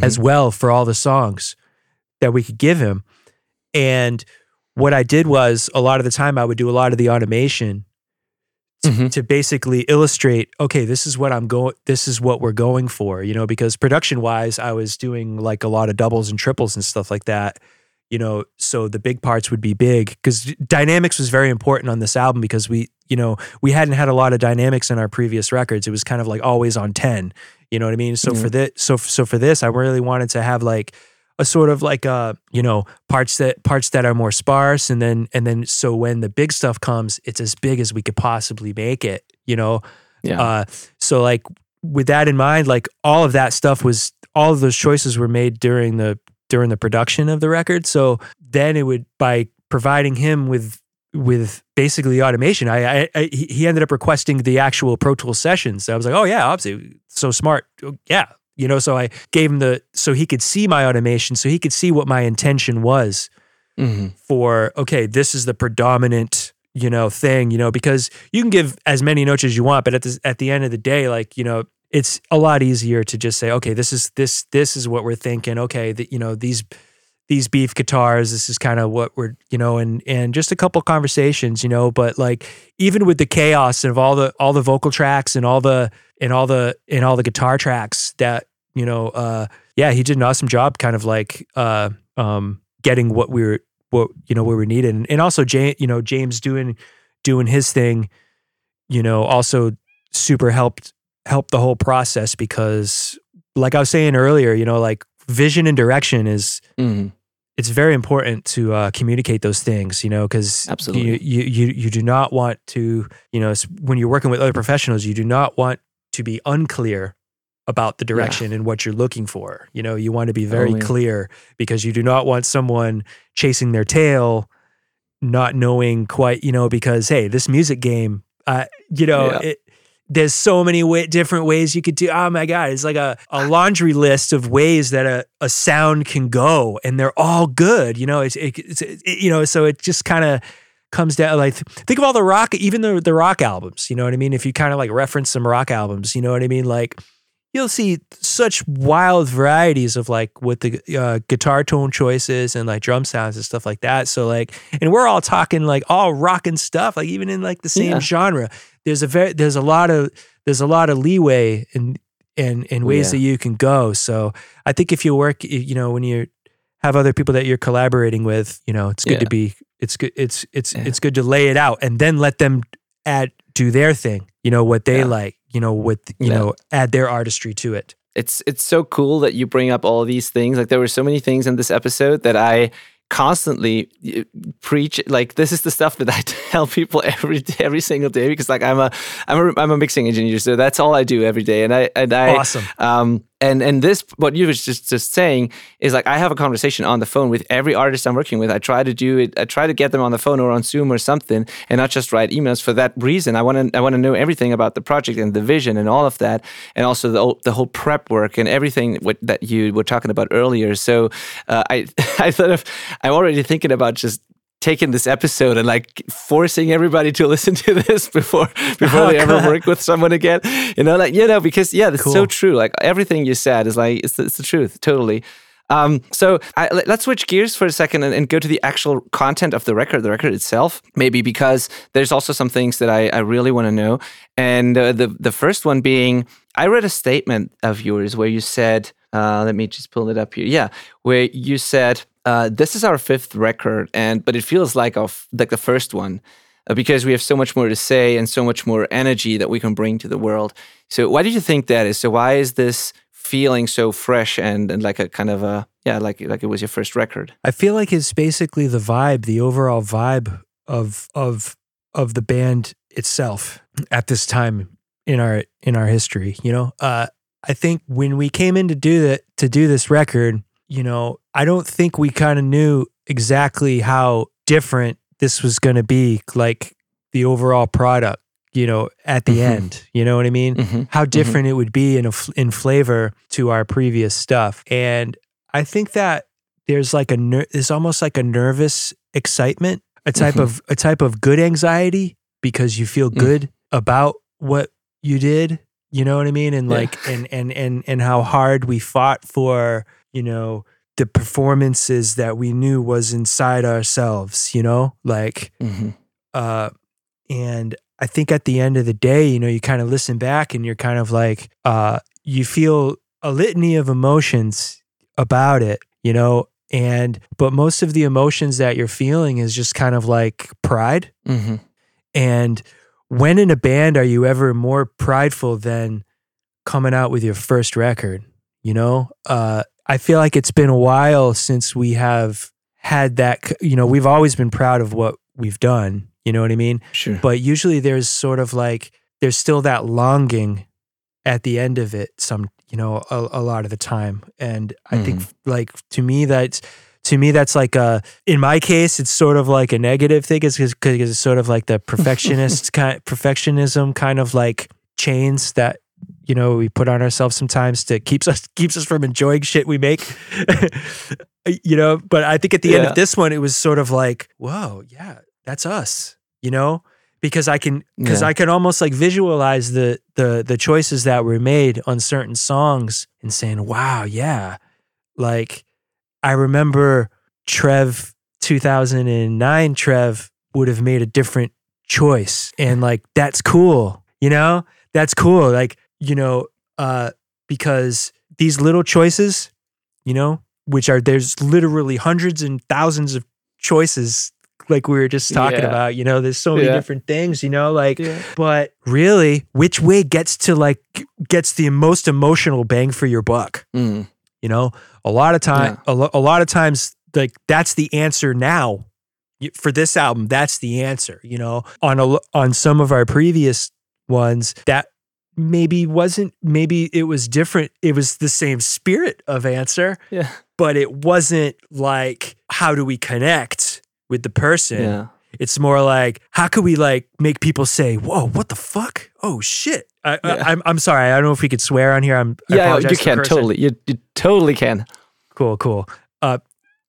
Speaker 3: as well for all the songs that we could give him. And what I did was a lot of the time I would do a lot of the automation to,
Speaker 1: Mhm.
Speaker 3: to basically illustrate, okay, this is what I'm going this is what we're going for, you know, because production wise I was doing like a lot of doubles and triples and stuff like that. You know, so the big parts would be big because dynamics was very important on this album because we, you know, we hadn't had a lot of dynamics in our previous records. It was kind of like always on 10. You know what I mean? So
Speaker 1: Yeah.
Speaker 3: for this, so so for this, I really wanted to have like a sort of like uh you know parts that parts that are more sparse, and then and then so when the big stuff comes, it's as big as we could possibly make it. You know,
Speaker 1: yeah
Speaker 3: uh, so like with that in mind, like all of that stuff was all of those choices were made during the during the production of the record. So then it would by providing him with with basically automation. I, I, I he ended up requesting the actual Pro Tools sessions. I was like, oh yeah, obviously, so smart. Oh, Yeah, you know. So I gave him the so he could see my automation, so he could see what my intention was
Speaker 1: hmm
Speaker 3: for okay, this is the predominant you know thing you know because you can give as many notes as you want, but at the at the end of the day, like you know. It's a lot easier to just say, okay, this is this this is what we're thinking. Okay, that you know these these beef guitars. This is kind of what we're, you know, and and just a couple conversations, you know. But like even with the chaos of all the all the vocal tracks and all the and all the and all the guitar tracks that you know, uh, yeah, he did an awesome job, kind of like uh, um, getting what we were, what you know, where we needed, and, and also James, you know, James doing doing his thing, you know, also super helped helped the whole process because, like I was saying earlier, you know, like vision and direction is
Speaker 1: hmm
Speaker 3: it's very important to uh, communicate those things, you know, because
Speaker 1: Absolutely.
Speaker 3: you, you you do not want to, you know, when you're working with other professionals, you do not want to be unclear about the direction and what you're looking for. You know, you want to be very
Speaker 1: Totally.
Speaker 3: clear because you do not want someone chasing their tail, not knowing quite, you know, because hey, this music game, uh, you know,
Speaker 1: Yeah.
Speaker 3: it, there's so many way, different ways you could do. Oh my god, it's like a, a laundry list of ways that a, a sound can go, and they're all good. You know, it's, it, it's it, you know, so it just kind of comes down like think of all the rock, even the the rock albums. You know what I mean? If you kind of like reference some rock albums, you know what I mean? Like you'll see such wild varieties of like with the uh, guitar tone choices and like drum sounds and stuff like that. So like, and we're all talking like all rock and stuff, like even in like the same
Speaker 1: Yeah.
Speaker 3: genre. There's a very there's a lot of there's a lot of leeway in in in ways
Speaker 1: yeah.
Speaker 3: that you can go. So I think if you work, you know, when you have other people that you're collaborating with, you know, it's good to be it's good it's it's
Speaker 1: Yeah.
Speaker 3: it's good to lay it out and then let them add do their thing. You know what they
Speaker 1: Yeah.
Speaker 3: like. You know what you
Speaker 1: Yeah.
Speaker 3: know add their artistry to it.
Speaker 1: it's it's so cool that you bring up all these things. Like there were so many things in this episode that I constantly preach. Like this is the stuff that I tell people every every single day because like I'm a I'm a I'm a mixing engineer, so that's all I do every day. And I and I
Speaker 3: Awesome.
Speaker 1: um and and this what you were just just saying is like I have a conversation on the phone with every artist I'm working with. I try to do it. I try to get them on the phone or on Zoom or something, and not just write emails. For that reason, I want to I want to know everything about the project and the vision and all of that, and also the the whole prep work and everything what, that you were talking about earlier. So uh, I I thought of I'm already thinking about just taking this episode and like forcing everybody to listen to this before before
Speaker 3: Oh,
Speaker 1: they ever work with someone again you know like you know because yeah it's so true like everything you said is like it's the, it's the truth totally um, so I, let- let's switch gears for a second and, and go to the actual content of the record, the record itself. Maybe because there's also some things that I, I really want to know. And uh, the the first one being, I read a statement of yours where you said, uh, let me just pull it up here. Yeah, where you said, uh, "This is our fifth record, and but it feels like of like the first one." uh, because we have so much more to say and so much more energy that we can bring to the world. So, why do you think that is? So, why is this feeling so fresh and, and like a kind of a yeah, like like it was your first record?
Speaker 3: I feel like it's basically the vibe, the overall vibe of of of the band itself at this time in our in our history. You know, uh, I think when we came in to do that to do this record, you know, I don't think we kind of knew exactly how different this was going to be, like the overall product. You know, at the
Speaker 1: Mhm.
Speaker 3: end, you know what I mean?
Speaker 1: Mm-hmm.
Speaker 3: how different it would be in a, in flavor to our previous stuff. And I think that there's like a ner- there's almost like a nervous excitement, a type
Speaker 1: Mhm.
Speaker 3: of a type of good anxiety because you feel
Speaker 1: Mm.
Speaker 3: good about what you did. You know what I mean? And
Speaker 1: Yeah.
Speaker 3: like and and and and how hard we fought for you know the performances that we knew was inside ourselves. You know, like
Speaker 1: Mm-hmm.
Speaker 3: uh, and I think at the end of the day, you know, you kind of listen back and you're kind of like, uh, you feel a litany of emotions about it, you know, and but most of the emotions that you're feeling is just kind of like pride.
Speaker 1: Mm-hmm.
Speaker 3: And when in a band are you ever more prideful than coming out with your first record? You know, uh, I feel like it's been a while since we have had that. You know, we've always been proud of what we've done. You know what I mean?
Speaker 1: Sure.
Speaker 3: But usually there's sort of like there's still that longing at the end of it. Some you know a, a lot of the time, and I think mm-hmm. like to me that's to me that's like a in my case it's sort of like a negative thing is because it's sort of like the perfectionist kind perfectionism kind of like chains that you know we put on ourselves sometimes to keeps us keeps us from enjoying shit we make. You know but i think at the end of this one it was sort of like whoa yeah that's us you know? Because i can because
Speaker 1: Yeah.
Speaker 3: i can almost like visualize the the the choices that were made on certain songs and saying wow yeah. Like i remember Trev 2009 Trev would have made a different choice and like that's cool you know? That's cool. Like you know uh because these little choices you know which are there's literally hundreds and thousands of choices like we were just talking
Speaker 1: Yeah.
Speaker 3: about you know there's so many
Speaker 1: Yeah.
Speaker 3: different things you know like
Speaker 1: Yeah.
Speaker 3: but really which way gets to like gets the most emotional bang for your buck
Speaker 1: Mm.
Speaker 3: you know a lot of time a, lo- a lot of times like that's the answer now for this album that's the answer you know on a on some of our previous ones that maybe wasn't maybe it was different it was the same spirit of answer
Speaker 1: Yeah.
Speaker 3: but it wasn't like how do we connect with the person
Speaker 1: Yeah.
Speaker 3: it's more like how could we like make people say whoa what the fuck oh shit I,
Speaker 1: Yeah.
Speaker 3: I, I'm, I'm sorry i don't know if we could swear on here i'm I
Speaker 1: Yeah,
Speaker 3: apologize
Speaker 1: you can totally. You, you totally can.
Speaker 3: cool cool uh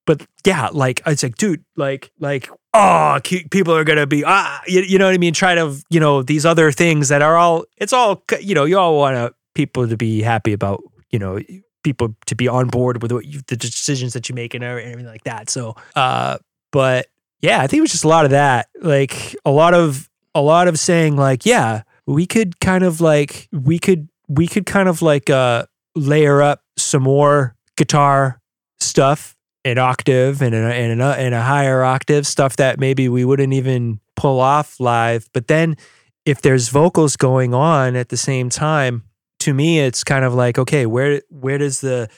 Speaker 3: but yeah like it's like dude like like oh people are gonna be ah you, you know what i mean? Try to you know these other things that are all it's all you know you all want to people to be happy about you know people to be on board with what you, the decisions that you make and everything like that. So uh but yeah i think it was just a lot of that. Like a lot of a lot of saying like yeah we could kind of like we could we could kind of like uh layer up some more guitar stuff an octave and a, and a, and a higher octave stuff that maybe we wouldn't even pull off live but then if there's vocals going on at the same time to me it's kind of like okay where where does the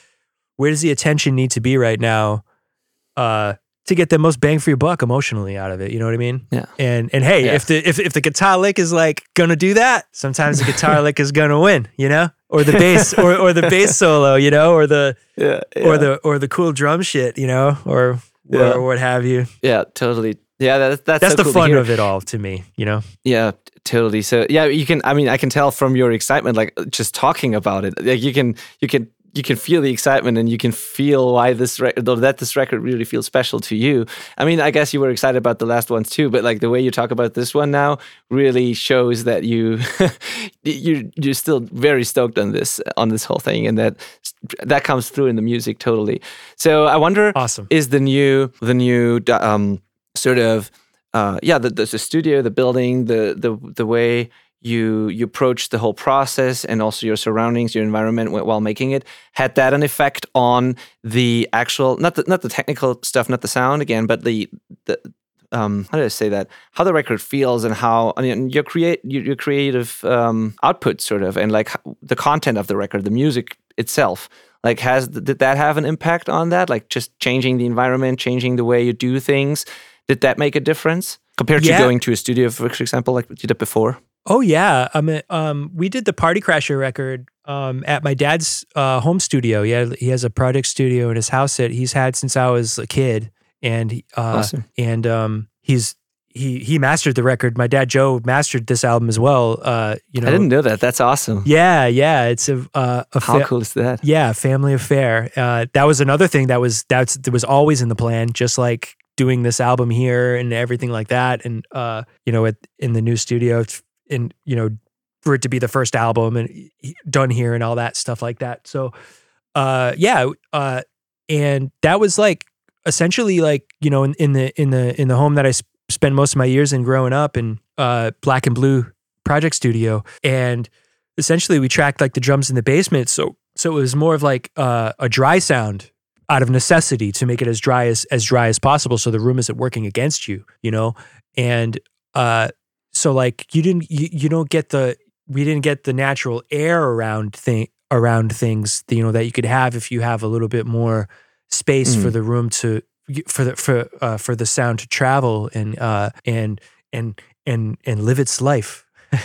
Speaker 3: where does the attention need to be right now uh to get the most bang for your buck emotionally out of it you know what i mean
Speaker 1: Yeah.
Speaker 3: and and hey
Speaker 1: Yeah.
Speaker 3: if the if, if the guitar lick is like gonna do that sometimes the guitar lick is gonna win you know or the bass or or the bass solo you know or the
Speaker 1: Yeah.
Speaker 3: or the or the cool drum shit, you know, or
Speaker 1: Yeah.
Speaker 3: or what have you.
Speaker 1: yeah, totally. Yeah, that, that's
Speaker 3: That's
Speaker 1: so
Speaker 3: the
Speaker 1: cool
Speaker 3: fun of it all to me, you know.
Speaker 1: Yeah, totally. So yeah, you can. I mean, I can tell from your excitement, like just talking about it. Like you can, you can, you can feel the excitement, and you can feel why this record, that this record really feels special to you. I mean, I guess you were excited about the last ones too, but like the way you talk about this one now really shows that you, you, you're still very stoked on this, on this whole thing, and that that comes through in the music totally. So I wonder,
Speaker 3: Awesome.
Speaker 1: is the new the new um, sort of uh, yeah the, the the studio the building the the the way you you approach the whole process and also your surroundings your environment while making it had that an effect on the actual not the not the technical stuff not the sound again but the the um, how do I say that? How the record feels and how I mean, your create your, your creative um, output, sort of, and like the content of the record, the music itself. Like, has did that have an impact on that? Like, just changing the environment, changing the way you do things. Did that make a difference compared
Speaker 3: Yeah.
Speaker 1: to going to a studio, for example, like you did before?
Speaker 3: Oh yeah, I mean, um, we did the Party Crasher record um, at my dad's uh, home studio. He he has a project studio in his house that he's had since I was a kid, and uh,
Speaker 1: Awesome.
Speaker 3: and um, he's he he mastered the record. My dad Joe mastered this album as well. Uh, you know,
Speaker 1: I didn't know that. That's awesome.
Speaker 3: Yeah, yeah, it's a uh, a
Speaker 1: How
Speaker 3: fa-
Speaker 1: cool is that?
Speaker 3: Yeah, family affair. Uh, that was another thing that was that's that was always in the plan, just like doing this album here and everything like that, and uh, you know, at in the new studio, and you know, for it to be the first album and done here and all that stuff like that. So, uh, yeah, uh, and that was like essentially like you know in, in the in the in the home that I sp- spent most of my years in growing up in uh, Black and Blue Project Studio, and essentially we tracked like the drums in the basement. So so it was more of like uh, a dry sound out of necessity to make it as dry as as dry as possible, so the room isn't working against you, you know. And uh, so like you didn't you, you don't get the we didn't get the natural air around thing around things you know that you could have if you have a little bit more space for
Speaker 1: Mm.
Speaker 3: the room to for the for uh, for the sound to travel and uh and and and and live its life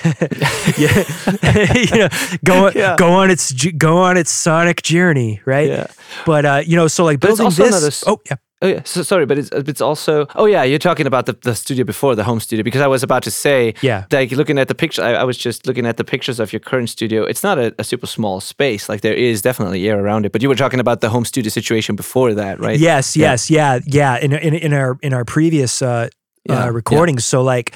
Speaker 3: yeah you know go on
Speaker 1: Yeah.
Speaker 3: go on its go on its sonic journey right
Speaker 1: Yeah.
Speaker 3: but uh you know so like building this
Speaker 1: not a s-
Speaker 3: oh yeah
Speaker 1: Oh yeah, so, sorry, but it's it's also oh yeah, you're talking about the, the studio before the home studio because I was about to say
Speaker 3: Yeah.
Speaker 1: like looking at the picture, I, I was just looking at the pictures of your current studio. It's not a, a super small space, like there is definitely air around it. But you were talking about the home studio situation before that, right?
Speaker 3: Yes,
Speaker 1: Yeah.
Speaker 3: yes, yeah, yeah. In in, in our in our previous uh,
Speaker 1: Yeah,
Speaker 3: uh, recordings, so like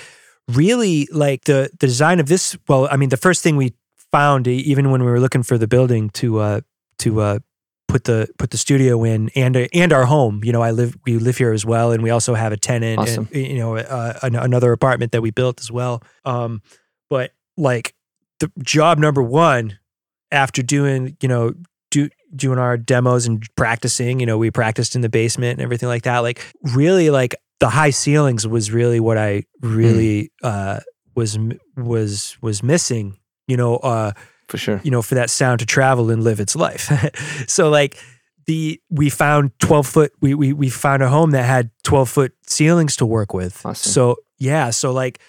Speaker 3: really like the the design of this. Well, I mean, the first thing we found, even when we were looking for the building to uh, to uh, put the put the studio in and and our home. You know, I live we live here as well, and we also have a tenant.
Speaker 1: Awesome.
Speaker 3: And, you know, uh, an, another apartment that we built as well. Um, but like the job number one after doing you know do doing our demos and practicing. You know, we practiced in the basement and everything like that. Like really, like the high ceilings was really what I really uh, was was was missing. You know. Uh,
Speaker 1: for sure.
Speaker 3: you know, for that sound to travel and live its life. so like the we found 12 foot we we we found a home that had 12 foot ceilings to work with.
Speaker 1: Awesome.
Speaker 3: So yeah, so like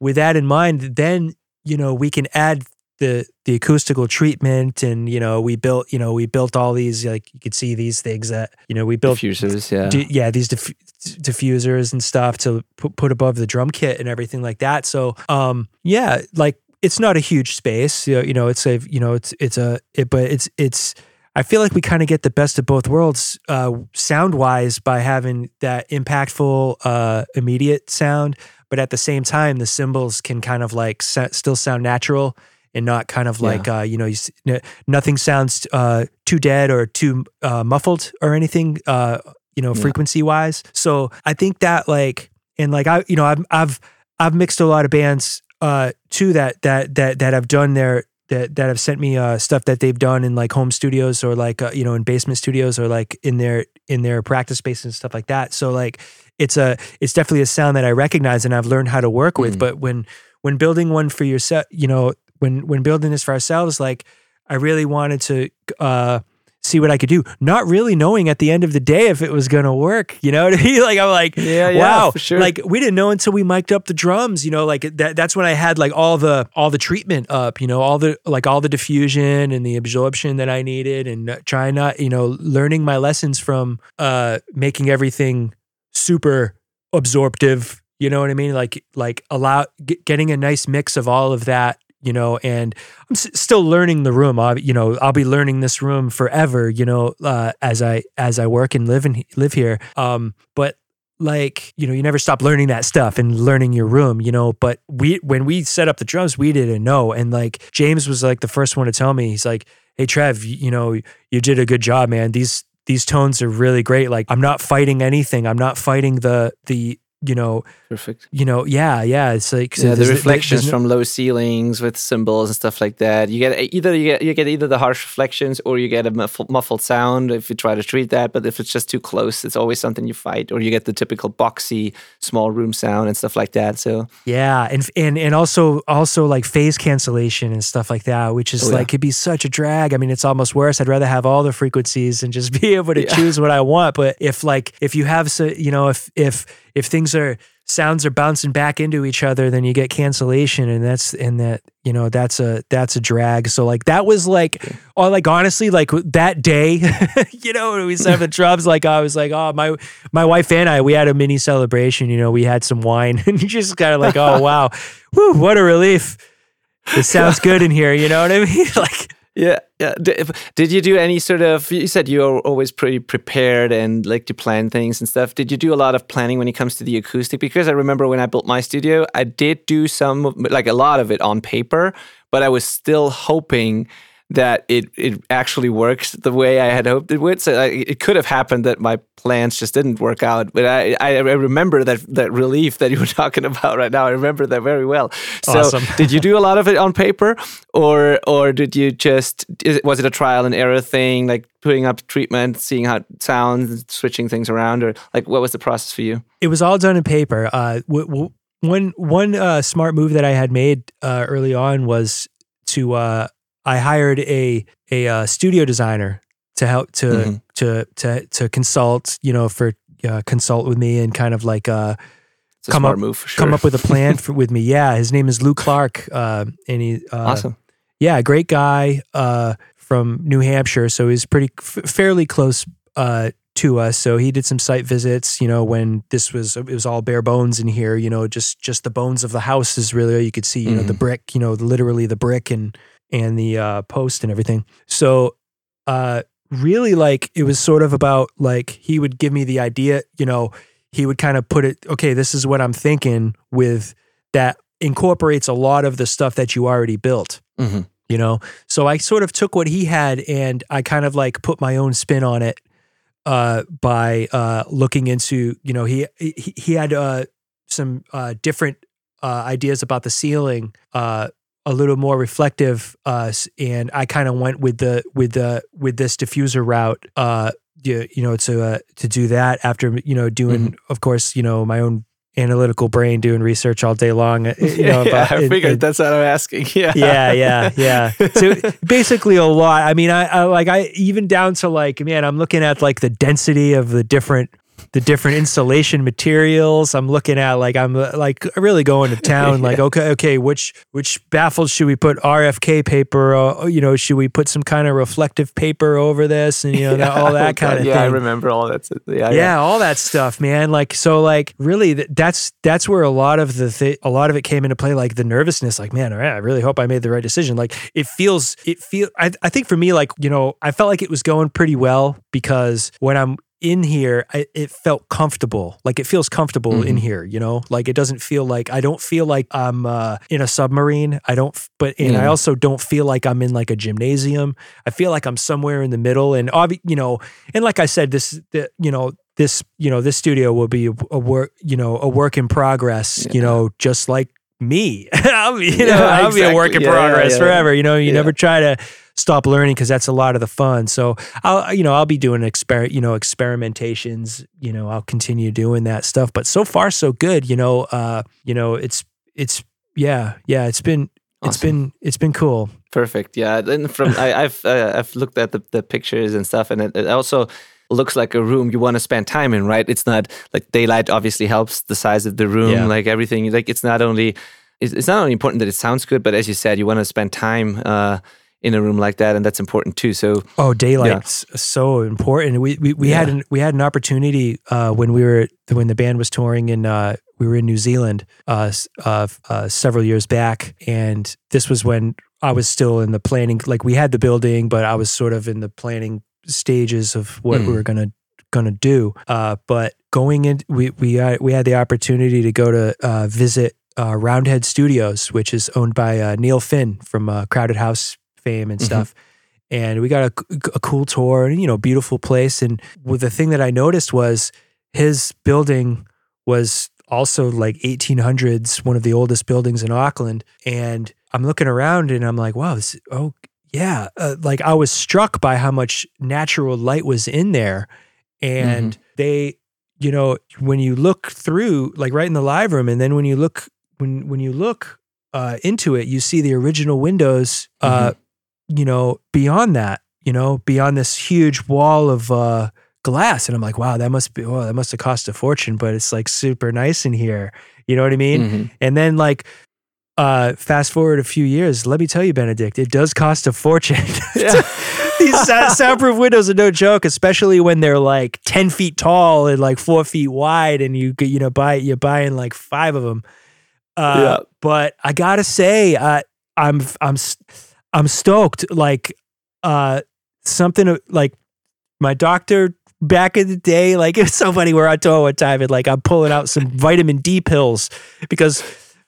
Speaker 3: with that in mind, then you know we can add the the acoustical treatment and you know we built you know we built all these like you could see these things that you know we built
Speaker 1: diffusers yeah
Speaker 3: yeah these diff- diffusers and stuff to put, put above the drum kit and everything like that so um yeah like it's not a huge space. You know, it's a you know it's it's a it, but it's it's. I feel like we kind of get the best of both worlds, uh, sound wise, by having that impactful, uh, immediate sound, but at the same time, the cymbals can kind of like sa- still sound natural and not kind of like uh, you know you, s- n- nothing sounds uh, too dead or too uh, muffled or anything. Uh, you know,
Speaker 1: Yeah.
Speaker 3: frequency wise. So I think that like and like I you know I've I've I've mixed a lot of bands uh too that that that that have done their that that have sent me uh stuff that they've done in like home studios or like uh, you know in basement studios or like in their in their practice spaces and stuff like that. So like it's a it's definitely a sound that I recognize and I've learned how to work with.
Speaker 1: Mm.
Speaker 3: But when when building one for yourself, you know, when when building this for ourselves, like I really wanted to uh see what I could do, not really knowing at the end of the day if it was gonna work. You know what I mean? Like I'm like,
Speaker 1: Yeah, yeah,
Speaker 3: wow,
Speaker 1: sure.
Speaker 3: like we didn't know until we mic'd up the drums. You know, like that. That's when I had like all the all the treatment up. You know, all the like all the diffusion and the absorption that I needed, and trying not, you know, learning my lessons from uh making everything super absorptive. You know what I mean? Like like allow get, getting a nice mix of all of that. You know, and I'm s- still learning the room. I, you know, I'll be learning this room forever. You know, uh, as I as I work and live and live here. Um, but like you know you never stop learning that stuff and learning your room you know but we when we set up the drums we didn't know and like james was like the first one to tell me he's like hey trev you, you know you did a good job man these these tones are really great like i'm not fighting anything i'm not fighting the the you know
Speaker 1: perfect
Speaker 3: you know yeah yeah it's like
Speaker 1: yeah, the reflections from low ceilings with cymbals and stuff like that. You get either you get you get either the harsh reflections or you get a muffled, muffled sound if you try to treat that. But if it's just too close, it's always something you fight. Or you get the typical boxy small room sound and stuff like that. So
Speaker 3: Yeah, and and and also also like phase cancellation and stuff like that, which is
Speaker 1: Oh, yeah.
Speaker 3: like could be such a drag. I mean, it's almost worse. I'd rather have all the frequencies and just be able to
Speaker 1: Yeah.
Speaker 3: choose what I want. But if like if you have so you know if if if things are sounds are bouncing back into each other, then you get cancellation, and that's and that you know that's a that's a drag. So like that was like oh like honestly like that day, you know when we set up the drums, like I was like oh my my wife and I we had a mini celebration. You know we had some wine and you just kind of like oh wow, whew, what a relief. It sounds good in here. You know what I mean? like
Speaker 1: Yeah, yeah. Did, did you do any sort of? You said you are always pretty prepared and like to plan things and stuff. Did you do a lot of planning when it comes to the acoustic? Because I remember when I built my studio, I did do some, like a lot of it on paper, but I was still hoping that it it actually works the way I had hoped it would. So I, it could have happened that my plans just didn't work out. But I I remember that that relief that you were talking about right now. I remember that very well. So
Speaker 3: Awesome.
Speaker 1: did you do a lot of it on paper, or or did you just was it a trial and error thing, like putting up treatment, seeing how it sounds, switching things around, or like what was the process for you?
Speaker 3: it was all done in paper. Uh, w- w- one one uh, smart move that I had made uh, early on was to uh, I hired a a uh, studio designer to help to
Speaker 1: Mhm.
Speaker 3: to to to consult, you know, for uh, consult with me and kind of like uh, Come up-
Speaker 1: move sure.
Speaker 3: come up with a plan for with me. Yeah, his name is Lou Clark, uh, and he uh,
Speaker 1: awesome.
Speaker 3: yeah, great guy uh, from New Hampshire. So he's pretty f- fairly close uh, to us. So he did some site visits. You know, when this was it was all bare bones in here. You know, just just the bones of the house is really all you could see. You know, the
Speaker 1: Mhm.
Speaker 3: brick. You know, literally the brick and and the uh, post and everything. So uh, really, like it was sort of about like he would give me the idea. You know, he would kind of put it. Okay, this is what I'm thinking with that incorporates a lot of the stuff that you already built
Speaker 1: hmm
Speaker 3: you know. So I sort of took what he had and I kind of like put my own spin on it uh, by uh, looking into, you know, he he, he had uh, some uh, different uh, ideas about the ceiling, uh, a little more reflective, uh, and I kind of went with the with the with this diffuser route. Uh, you, you know, to uh, to do that after you know doing, of course, you know, my own analytical brain doing research all day long. uh, You know,
Speaker 1: yeah,
Speaker 3: about,
Speaker 1: I figured that's what I'm asking. Yeah,
Speaker 3: yeah, yeah, yeah. So basically a lot. I mean, I, I like I even down to like, man, I'm looking at like the density of the different the different insulation materials. I'm looking at like I'm uh, like really going to town. Like, okay, okay, which which baffles should we put RFK paper? Uh, you know, should we put some kind of reflective paper over this? And you know, that, all
Speaker 1: Oh,
Speaker 3: that kind of
Speaker 1: yeah,
Speaker 3: thing
Speaker 1: I remember all that. Yeah,
Speaker 3: yeah, all that stuff, man. Like so, like really, th- that's that's where a lot of the th- a lot of it came into play. Like the nervousness, like man, all right, I really hope I made the right decision. Like it feels, it feel. I I think for me, like you know, I felt like it was going pretty well because when I'm in here, I, it felt comfortable. Like it feels comfortable in
Speaker 1: Mhm.
Speaker 3: here, you know. Like it doesn't feel like I don't feel like I'm uh, in a submarine. I don't, but and I also don't feel like I'm in like a gymnasium. I feel like I'm somewhere in the middle. And obvi- you know, and like I said, this, the, you know, this, you know, this studio will be a, a work, you know, a work in progress. You know, just like me. I'll be, you know,
Speaker 1: Yeah,
Speaker 3: I'll be a work in
Speaker 1: exactly. Yeah, yeah,
Speaker 3: progress
Speaker 1: yeah.
Speaker 3: forever. You know, you
Speaker 1: Yeah.
Speaker 3: never try to stop learning because that's a lot of the fun. So I'll, you know, I'll be doing exper, you know, experimentations. You know, I'll continue doing that stuff. But so far, so good. You know, uh, you know, it's, it's, yeah, yeah, it's been, it's
Speaker 1: Awesome.
Speaker 3: been, it's been cool.
Speaker 1: Perfect. Yeah. Then from I, I've uh, I've looked at the, the pictures and stuff, and it, it also looks like a room you want to spend time in. Right. It's not like daylight obviously helps the size of the room,
Speaker 3: Yeah.
Speaker 1: like everything. Like it's not only it's, it's not only important that it sounds good, but as you said, you want to spend time uh, in a room like that, and that's important too. So
Speaker 3: Oh, daylight's so important. We we, we had an we had an opportunity uh, when we were when the band was touring and uh, we were in New Zealand uh, uh, uh, several years back, and this was when I was still in the planning. Like we had the building, but I was sort of in the planning stages of what we
Speaker 1: Mm.
Speaker 3: were gonna gonna do. Uh, but going in, we we uh, we had the opportunity to go to uh, visit uh, Roundhead Studios, which is owned by uh, Neil Finn from uh, Crowded House fame and
Speaker 1: Mhm.
Speaker 3: stuff. And we got a, a cool tour, and you know, beautiful place. And the thing that I noticed was his building was also like 1800s, one of the oldest buildings in Auckland. And I'm looking around, and I'm like, wow, this, oh yeah, uh, like I was struck by how much natural light was in there, and they, you know, when you look through, like right in the live room, and then when you look when when you look uh, into it, you see the original windows. Uh, you know, beyond that, you know, beyond this huge wall of uh, glass, and I'm like, wow, that must be, oh, that must have cost a fortune, but it's like super nice in here. You know what I mean?
Speaker 1: Mhm.
Speaker 3: And then like. Uh, fast forward a few years. Let me tell you, Benedikt, it does cost a fortune. These sou- soundproof windows are no joke, especially when they're like ten feet tall and like four feet wide, and you you know buy you're buying like five of them. Uh,
Speaker 1: Yeah.
Speaker 3: But I gotta say, uh, I'm I'm s- I'm stoked. Like uh, something like my doctor back in the day. Like it's so funny. We're on tour one time, and like I'm pulling out some vitamin D pills because,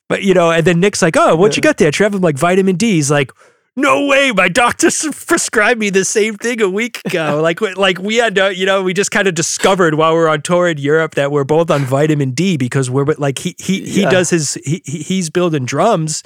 Speaker 3: but you know, and then Nick's like, "Oh, what you got there, Trev?" I'm like, "Vitamin D." He's like. No way! My doctor prescribed me the same thing a week ago. like, we- like we had, uh, you know, we just kind of discovered while we are on tour in Europe that we're both on vitamin D because we're like he he he
Speaker 1: Yeah.
Speaker 3: does his he- he's building drums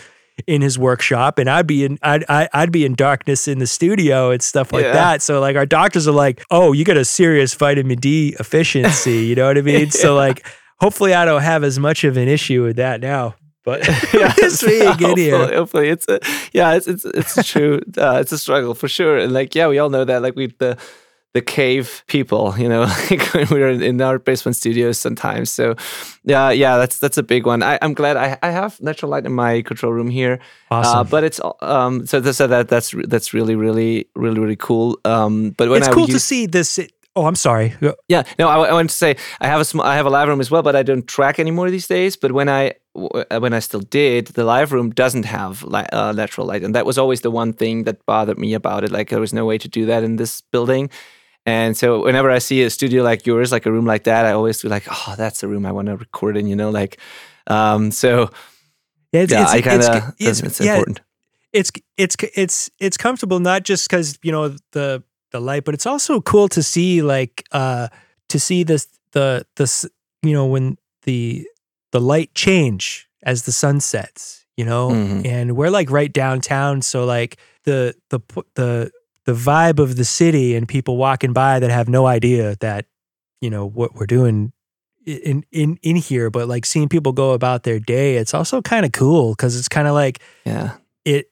Speaker 3: in his workshop and I'd be in I'd I- I'd be in darkness in the studio and stuff like
Speaker 1: Yeah.
Speaker 3: that. So like our doctors are like, "Oh, you got a serious vitamin D efficiency." You know what I mean? So like hopefully I don't have as much of an issue with that now. But it's being in
Speaker 1: hopefully,
Speaker 3: here.
Speaker 1: hopefully it's a yeah, it's it's it's true. Uh, it's a struggle for sure. And like yeah, we all know that. Like we the the cave people, you know, like when we're in, our basement studios sometimes. So yeah, yeah, that's that's a big one. I, I'm glad I, I have natural light in my control room here.
Speaker 3: Awesome.
Speaker 1: Uh, but it's um so so that that's that's really really really really cool. Um, but when
Speaker 3: it's
Speaker 1: I
Speaker 3: cool to see this. Oh, I'm sorry.
Speaker 1: yeah, no, I, I want to say I have a sm- I have a live room as well, but I don't track anymore these days. But when I w- when I still did, the live room doesn't have li- uh, lateral light, and that was always the one thing that bothered me about it. Like there was no way to do that in this building, and so whenever I see a studio like yours, like a room like that, I always feel like, oh, that's a room I want to record in. You know, like, um, so
Speaker 3: Yeah, it's,
Speaker 1: yeah,
Speaker 3: it's,
Speaker 1: I kind of
Speaker 3: it's,
Speaker 1: it's,
Speaker 3: yeah,
Speaker 1: important.
Speaker 3: it's it's it's it's comfortable not just because you know the the light, but it's also cool to see like uh to see this the this you know when the the light change as the sun sets, you know,
Speaker 1: Mhm.
Speaker 3: and we're like right downtown, so like the the the the vibe of the city and people walking by that have no idea that you know what we're doing in in in here, but like seeing people go about their day, it's also kind of cool because it's kind of like
Speaker 1: Yeah.
Speaker 3: it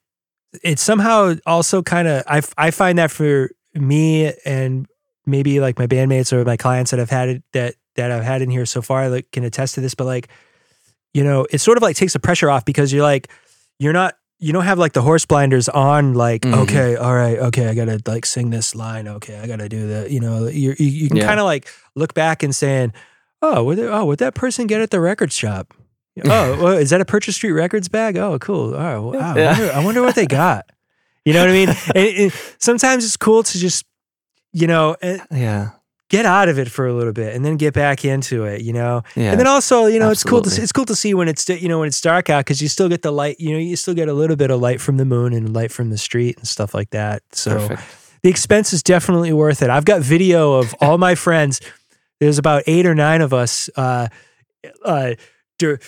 Speaker 3: it somehow also kind of I, I find that for me and maybe like my bandmates or my clients that I've had it that that I've had in here so far like can attest to this but like you know it sort of like takes the pressure off because you're like you're not you don't have like the horse blinders on like
Speaker 1: Mhm.
Speaker 3: okay all right okay I got to like sing this line okay I got to do that you know you you, you can
Speaker 1: Yeah.
Speaker 3: kind of like look back and saying oh what oh what that person get at the record shop oh well, is that a Purchase Street Records bag oh cool oh wow I, wonder, I wonder what they got you know what I mean? And it- sometimes it's cool to just, you know,
Speaker 1: Yeah.
Speaker 3: Get out of it for a little bit and then get back into it, you know.
Speaker 1: Yeah.
Speaker 3: And then also, you know, it's cool to see, it's cool to see when it's you know when it's dark out because you still get the light. You know, you still get a little bit of light from the moon and light from the street and stuff like that. So
Speaker 1: Perfect.
Speaker 3: the expense is definitely worth it. I've got video of all my friends. There's about eight or nine of us. Uh, uh, dir-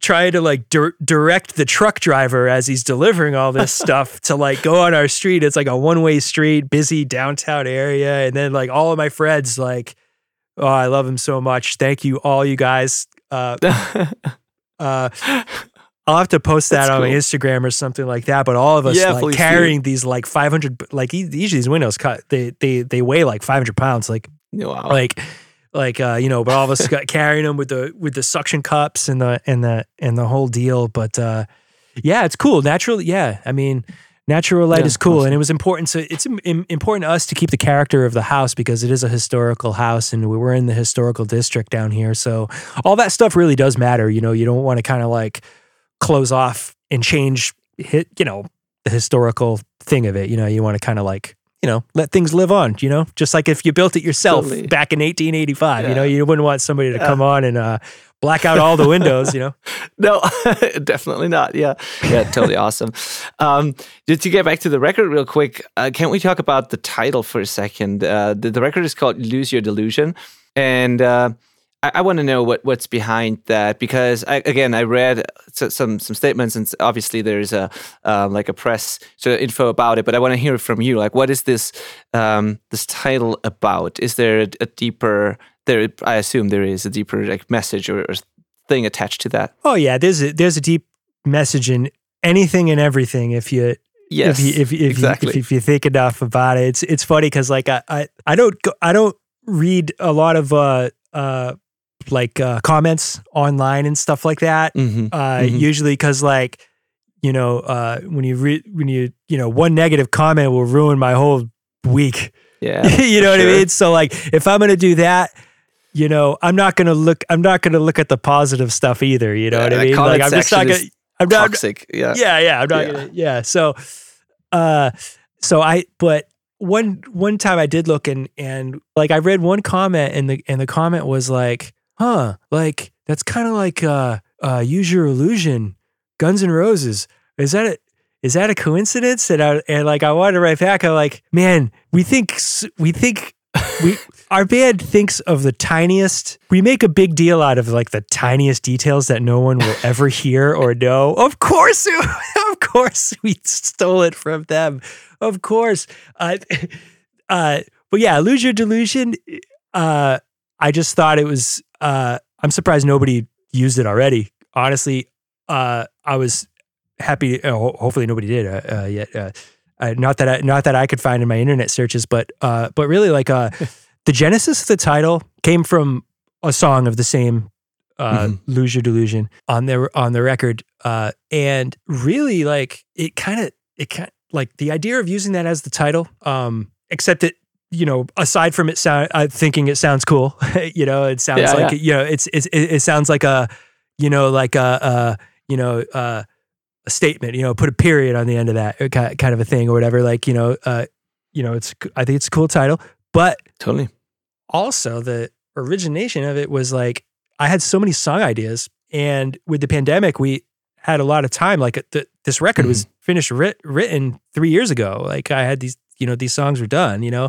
Speaker 3: trying to like dir- direct the truck driver as he's delivering all this stuff to like go on our street. It's like a one way street, busy downtown area, and then like all of my friends like, oh, I love him so much. Thank you, all you guys. Uh, uh, I'll have to post that
Speaker 1: That's
Speaker 3: on my. Instagram or something like that. But all of us
Speaker 1: Yeah,
Speaker 3: like
Speaker 1: please do.
Speaker 3: carrying these like 500, like usually these windows cut, they they they weigh like 500 pounds, like
Speaker 1: wow.
Speaker 3: like like uh you know. But all of us got carrying them with the with the suction cups and the and the and the whole deal. But uh yeah, it's cool. Natural, yeah. I mean. Natural light
Speaker 1: Yeah,
Speaker 3: is cool,
Speaker 1: awesome.
Speaker 3: and it was important. So it's im- im- important to us to keep the character of the house because it is a historical house, and we were in the historical district down here. So all that stuff really does matter. You know, you don't want to kind of like close off and change hit, you know, the historical thing of it. You know, you want to kind of like, you know, let things live on, you know, just like if you built it yourself
Speaker 1: Totally.
Speaker 3: back in 1885, you know, you wouldn't want somebody to come on and uh, black out all the windows, you know?
Speaker 1: No, definitely not. Yeah, yeah, totally awesome. Um, just to get back to the record real quick, uh, can we talk about the title for a second? Uh, the, the record is called "Lose Your Delusion," and uh, I, I want to know what what's behind that because I, again, I read some some statements, and obviously there's a um, like a press sort of info about it, but I want to hear from you. Like, what is this um, this title about? Is there a, a deeper there? I assume there is a deeper like message or, or thing attached to that.
Speaker 3: Oh yeah, there's a, there's a deep message in anything and everything if you
Speaker 1: Yes,
Speaker 3: if you if, if,
Speaker 1: exactly.
Speaker 3: you, if, if you think enough about it. It's it's funny because like I, I I don't go, I don't read a lot of uh uh like uh, comments online and stuff like that.
Speaker 1: Mhm,
Speaker 3: Uh,
Speaker 1: mhm.
Speaker 3: Usually because like you know uh, when you read when you you know one negative comment will ruin my whole week.
Speaker 1: Yeah,
Speaker 3: you know what I mean? So like if I'm gonna do that. You know, I'm not gonna look. I'm not gonna look at the positive stuff either. You know
Speaker 1: Yeah,
Speaker 3: what I mean? Like I'm just not gonna. I'm not.
Speaker 1: toxic. Yeah,
Speaker 3: yeah yeah i'm not
Speaker 1: Yeah.
Speaker 3: gonna yeah so uh so i but one one time i did look and and like i read one comment and the and the comment was like huh like that's kind of like uh uh use your illusion guns N' roses. Is that a is that a coincidence and i and like i wanted to write back i'm like man we think we think we our band thinks of the tiniest we make a big deal out of like the tiniest details that no one will ever hear or know. Of course of course we stole it from them. Of course. Uh, uh but yeah lose your delusion uh i just thought it was uh i'm surprised nobody used it already honestly uh i was happy uh, ho- hopefully nobody did uh, uh yet uh, uh, not that I, not that I could find in my internet searches, but uh, but really like uh, the genesis of the title came from a song of the same uh,
Speaker 1: Mhm.
Speaker 3: "Lose Your Delusion" on their on the record, uh, and really like it kind of it kind like the idea of using that as the title, um, except it you know aside from it sound uh, thinking it sounds cool, you know it sounds
Speaker 1: Yeah,
Speaker 3: like
Speaker 1: yeah.
Speaker 3: you know it's, it's it, it sounds like a you know like a, uh you know uh, a statement, you know, put a period on the end of that kind of a thing or whatever. Like, you know, uh, you know, it's, I think it's a cool title, but
Speaker 1: totally.
Speaker 3: also the origination of it was like, I had so many song ideas and with the pandemic, we had a lot of time. Like the, this record was finished writ- written three years ago. Like I had these, you know, these songs were done, you know,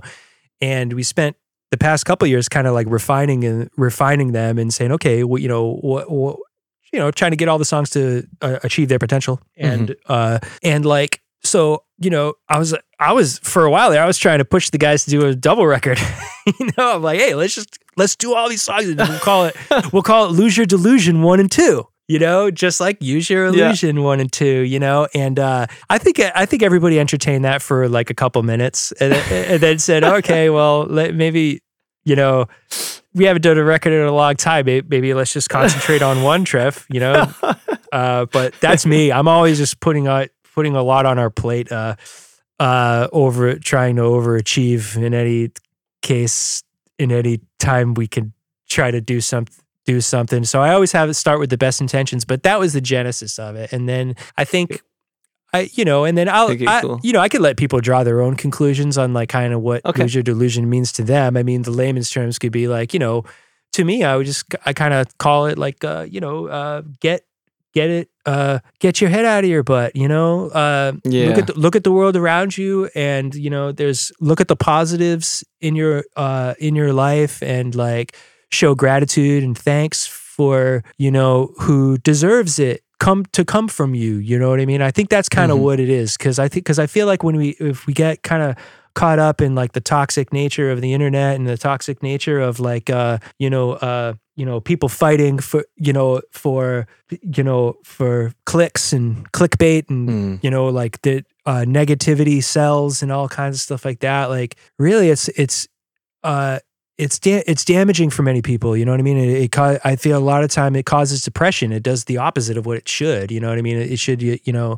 Speaker 3: and we spent the past couple years kind of like refining and refining them and saying, okay, well, you know, what, what you know, trying to get all the songs to uh, achieve their potential, and uh, and like so, you know, I was I was for a while there, I was trying to push the guys to do a double record. you know, I'm like, hey, let's just let's do all these songs and we'll call it we'll call it Lose Your Delusion one and two. You know, just like use your
Speaker 1: Yeah.
Speaker 3: illusion one and two. You know, and uh, I think I think everybody entertained that for like a couple minutes, and, and then said, okay, well, let, maybe you know, we haven't done a record in a long time. Maybe, maybe let's just concentrate on one, Trev. You know, uh, but that's me. I'm always just putting out putting a lot on our plate. Uh, uh, over trying to overachieve in any case, in any time we can try to do something. Do something. So I always have it start with the best intentions, but that was the genesis of it. And then I think I, you know, and then I'll, I,
Speaker 1: cool.
Speaker 3: you know, I could let people draw their own conclusions on like kind of what
Speaker 1: Okay.
Speaker 3: lose your delusion means to them. I mean, the layman's terms could be like, you know, to me, I would just, I kind of call it like, uh, you know, uh, get, get it, uh, get your head out of your butt, you know, uh,
Speaker 1: Yeah.
Speaker 3: look at, the, look at the world around you and, you know, there's, look at the positives in your, uh, in your life and like show gratitude and thanks for, you know, who deserves it come to come from you. You know what I mean? I think that's kind of
Speaker 1: Mhm.
Speaker 3: what it is. Cause I think, cause I feel like when we, if we get kind of caught up in like the toxic nature of the internet and the toxic nature of like, uh, you know, uh, you know, people fighting for, you know, for, you know, for clicks and clickbait and,
Speaker 1: Mm.
Speaker 3: you know, like the uh, negativity sells and all kinds of stuff like that. Like really it's, it's, uh, it's da- it's damaging for many people. You know what I mean? It, it ca- I feel a lot of time it causes depression. It does the opposite of what it should. You know what I mean? It, it should you you know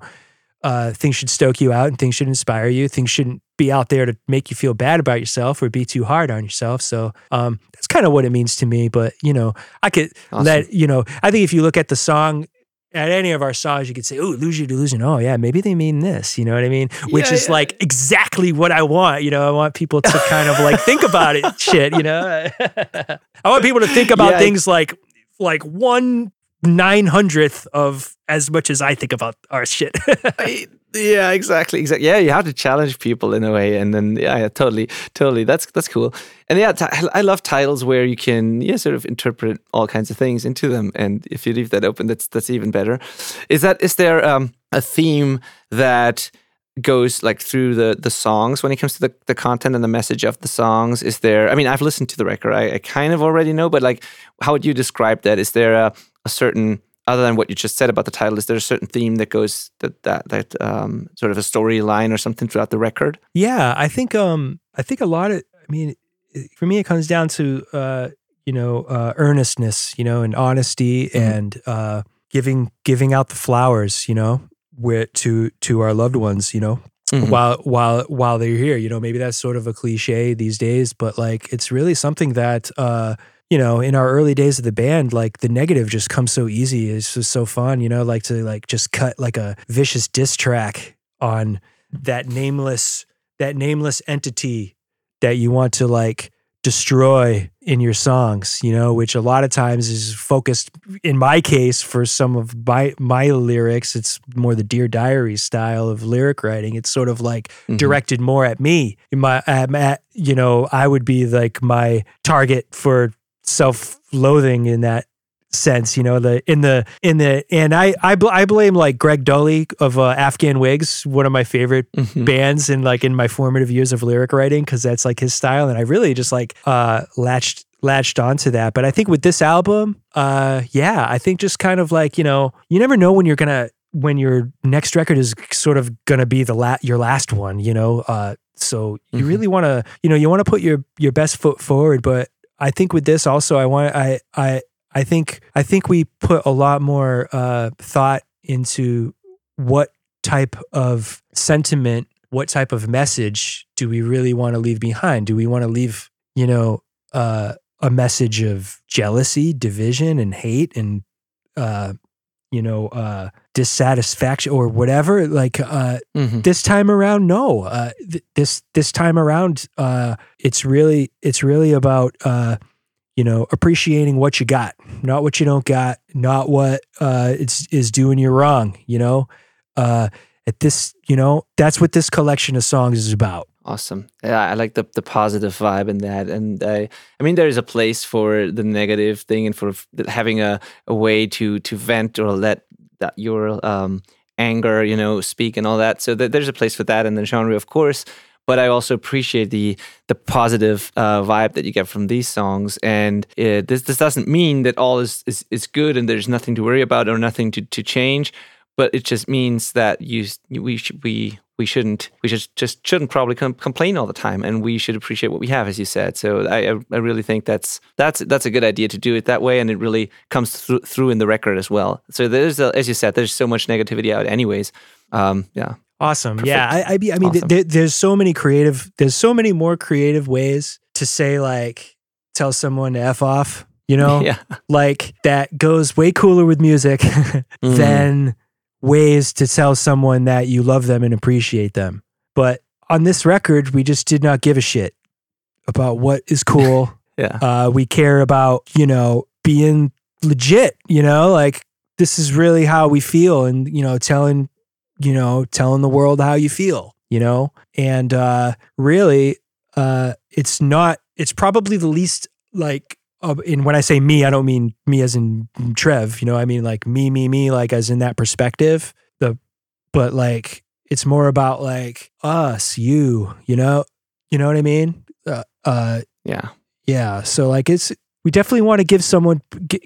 Speaker 3: uh, things should stoke you out and things should inspire you. Things shouldn't be out there to make you feel bad about yourself or be too hard on yourself. So um, that's kind of what it means to me. But you know, I could
Speaker 1: Awesome.
Speaker 3: let you know. I think if you look at the song. At any of our songs, you could say, "Oh, lose your delusion." Oh, yeah, maybe they mean this. You know what I mean? Which
Speaker 1: Yeah,
Speaker 3: is
Speaker 1: yeah.
Speaker 3: like exactly what I want. You know, I want people to kind of like think about it. Shit, you know. I want people to think about
Speaker 1: Yeah,
Speaker 3: things like like one nine hundredth of as much as I think about our shit.
Speaker 1: I- yeah, exactly, exactly. Yeah, you have to challenge people in a way, and then yeah, yeah totally, totally. That's that's cool. And yeah, ti- I love titles where you can yeah sort of interpret all kinds of things into them, and if you leave that open, that's that's even better. Is that is there um, a theme that goes like through the the songs when it comes to the, the content and the message of the songs is there i mean i've listened to the record I, I kind of already know but like how would you describe that is there a, a certain other than what you just said about the title is there a certain theme that goes that that that um, sort of a storyline or something throughout the record
Speaker 3: yeah, I think um I think a lot of I mean for me it comes down to uh you know uh earnestness, you know, and honesty and uh giving giving out the flowers, you know, where to to our loved ones, you know,
Speaker 1: Mhm.
Speaker 3: while while while they're here. You know, maybe that's sort of a cliche these days, but like it's really something that uh you know, in our early days of the band, like the negative just comes so easy. It's just so fun, you know, like to like just cut like a vicious diss track on that nameless that nameless entity that you want to like destroy in your songs, you know, which a lot of times is focused in my case for some of my my lyrics, it's more the Dear Diary style of lyric writing. It's sort of like
Speaker 1: Mhm.
Speaker 3: directed more at me. My um, at, you know, I would be like my target for self-loathing in that sense you know the in the in the and i i, bl- I blame like Greg Dulli of uh, Afghan Whigs one of my favorite
Speaker 1: Mhm.
Speaker 3: bands in like in my formative years of lyric writing because that's like his style and i really just like uh latched latched onto that but i think with this album uh yeah i think just kind of like you know you never know when you're gonna when your next record is sort of gonna be the la- your last one you know uh so you
Speaker 1: Mhm.
Speaker 3: really want to you know you want to put your your best foot forward but i think with this also i want i i i think i think we put a lot more uh thought into what type of sentiment, what type of message do we really want to leave behind? Do we want to leave, you know, uh, a message of jealousy, division, and hate, and uh, you know, uh, dissatisfaction or whatever? Like uh,
Speaker 1: Mhm.
Speaker 3: this time around, no. Uh, th- this this time around, uh, it's really it's really about uh, you know appreciating what you got, not what you don't got, not what uh, it's is doing you wrong. You know, uh, at this, you know, that's what this collection of songs is about.
Speaker 1: Awesome. Yeah, I like the the positive vibe in that, and I, I mean, there is a place for the negative thing and for having a, a way to to vent or let that your um, anger, you know, speak and all that. So th- there's a place for that in the genre, of course. But I also appreciate the the positive uh, vibe that you get from these songs, and it, this this doesn't mean that all is, is is good and there's nothing to worry about or nothing to to change but it just means that you we should we we shouldn't we just just shouldn't probably com- complain all the time and we should appreciate what we have as you said so I I really think that's that's that's a good idea to do it that way and it really comes through through in the record as well so there's a, as you said there's so much negativity out anyways um yeah
Speaker 3: awesome Perfect. yeah I I, I mean awesome. th- there's so many creative there's so many more creative ways to say like tell someone to f off you know
Speaker 1: yeah.
Speaker 3: like that goes way cooler with music mm. than ways to tell someone that you love them and appreciate them. But on this record, we just did not give a shit about what is cool.
Speaker 1: yeah.
Speaker 3: Uh, we care about, you know, being legit, you know, like this is really how we feel and, you know, telling, you know, telling the world how you feel, you know? And uh really, uh it's not it's probably the least like uh, and when I say me, I don't mean me as in Trev. You know, I mean like me, me, me, like as in that perspective. The, but like it's more about like us, you. You know, you know what I mean? Uh, uh
Speaker 1: yeah,
Speaker 3: yeah. So like it's we definitely want to give someone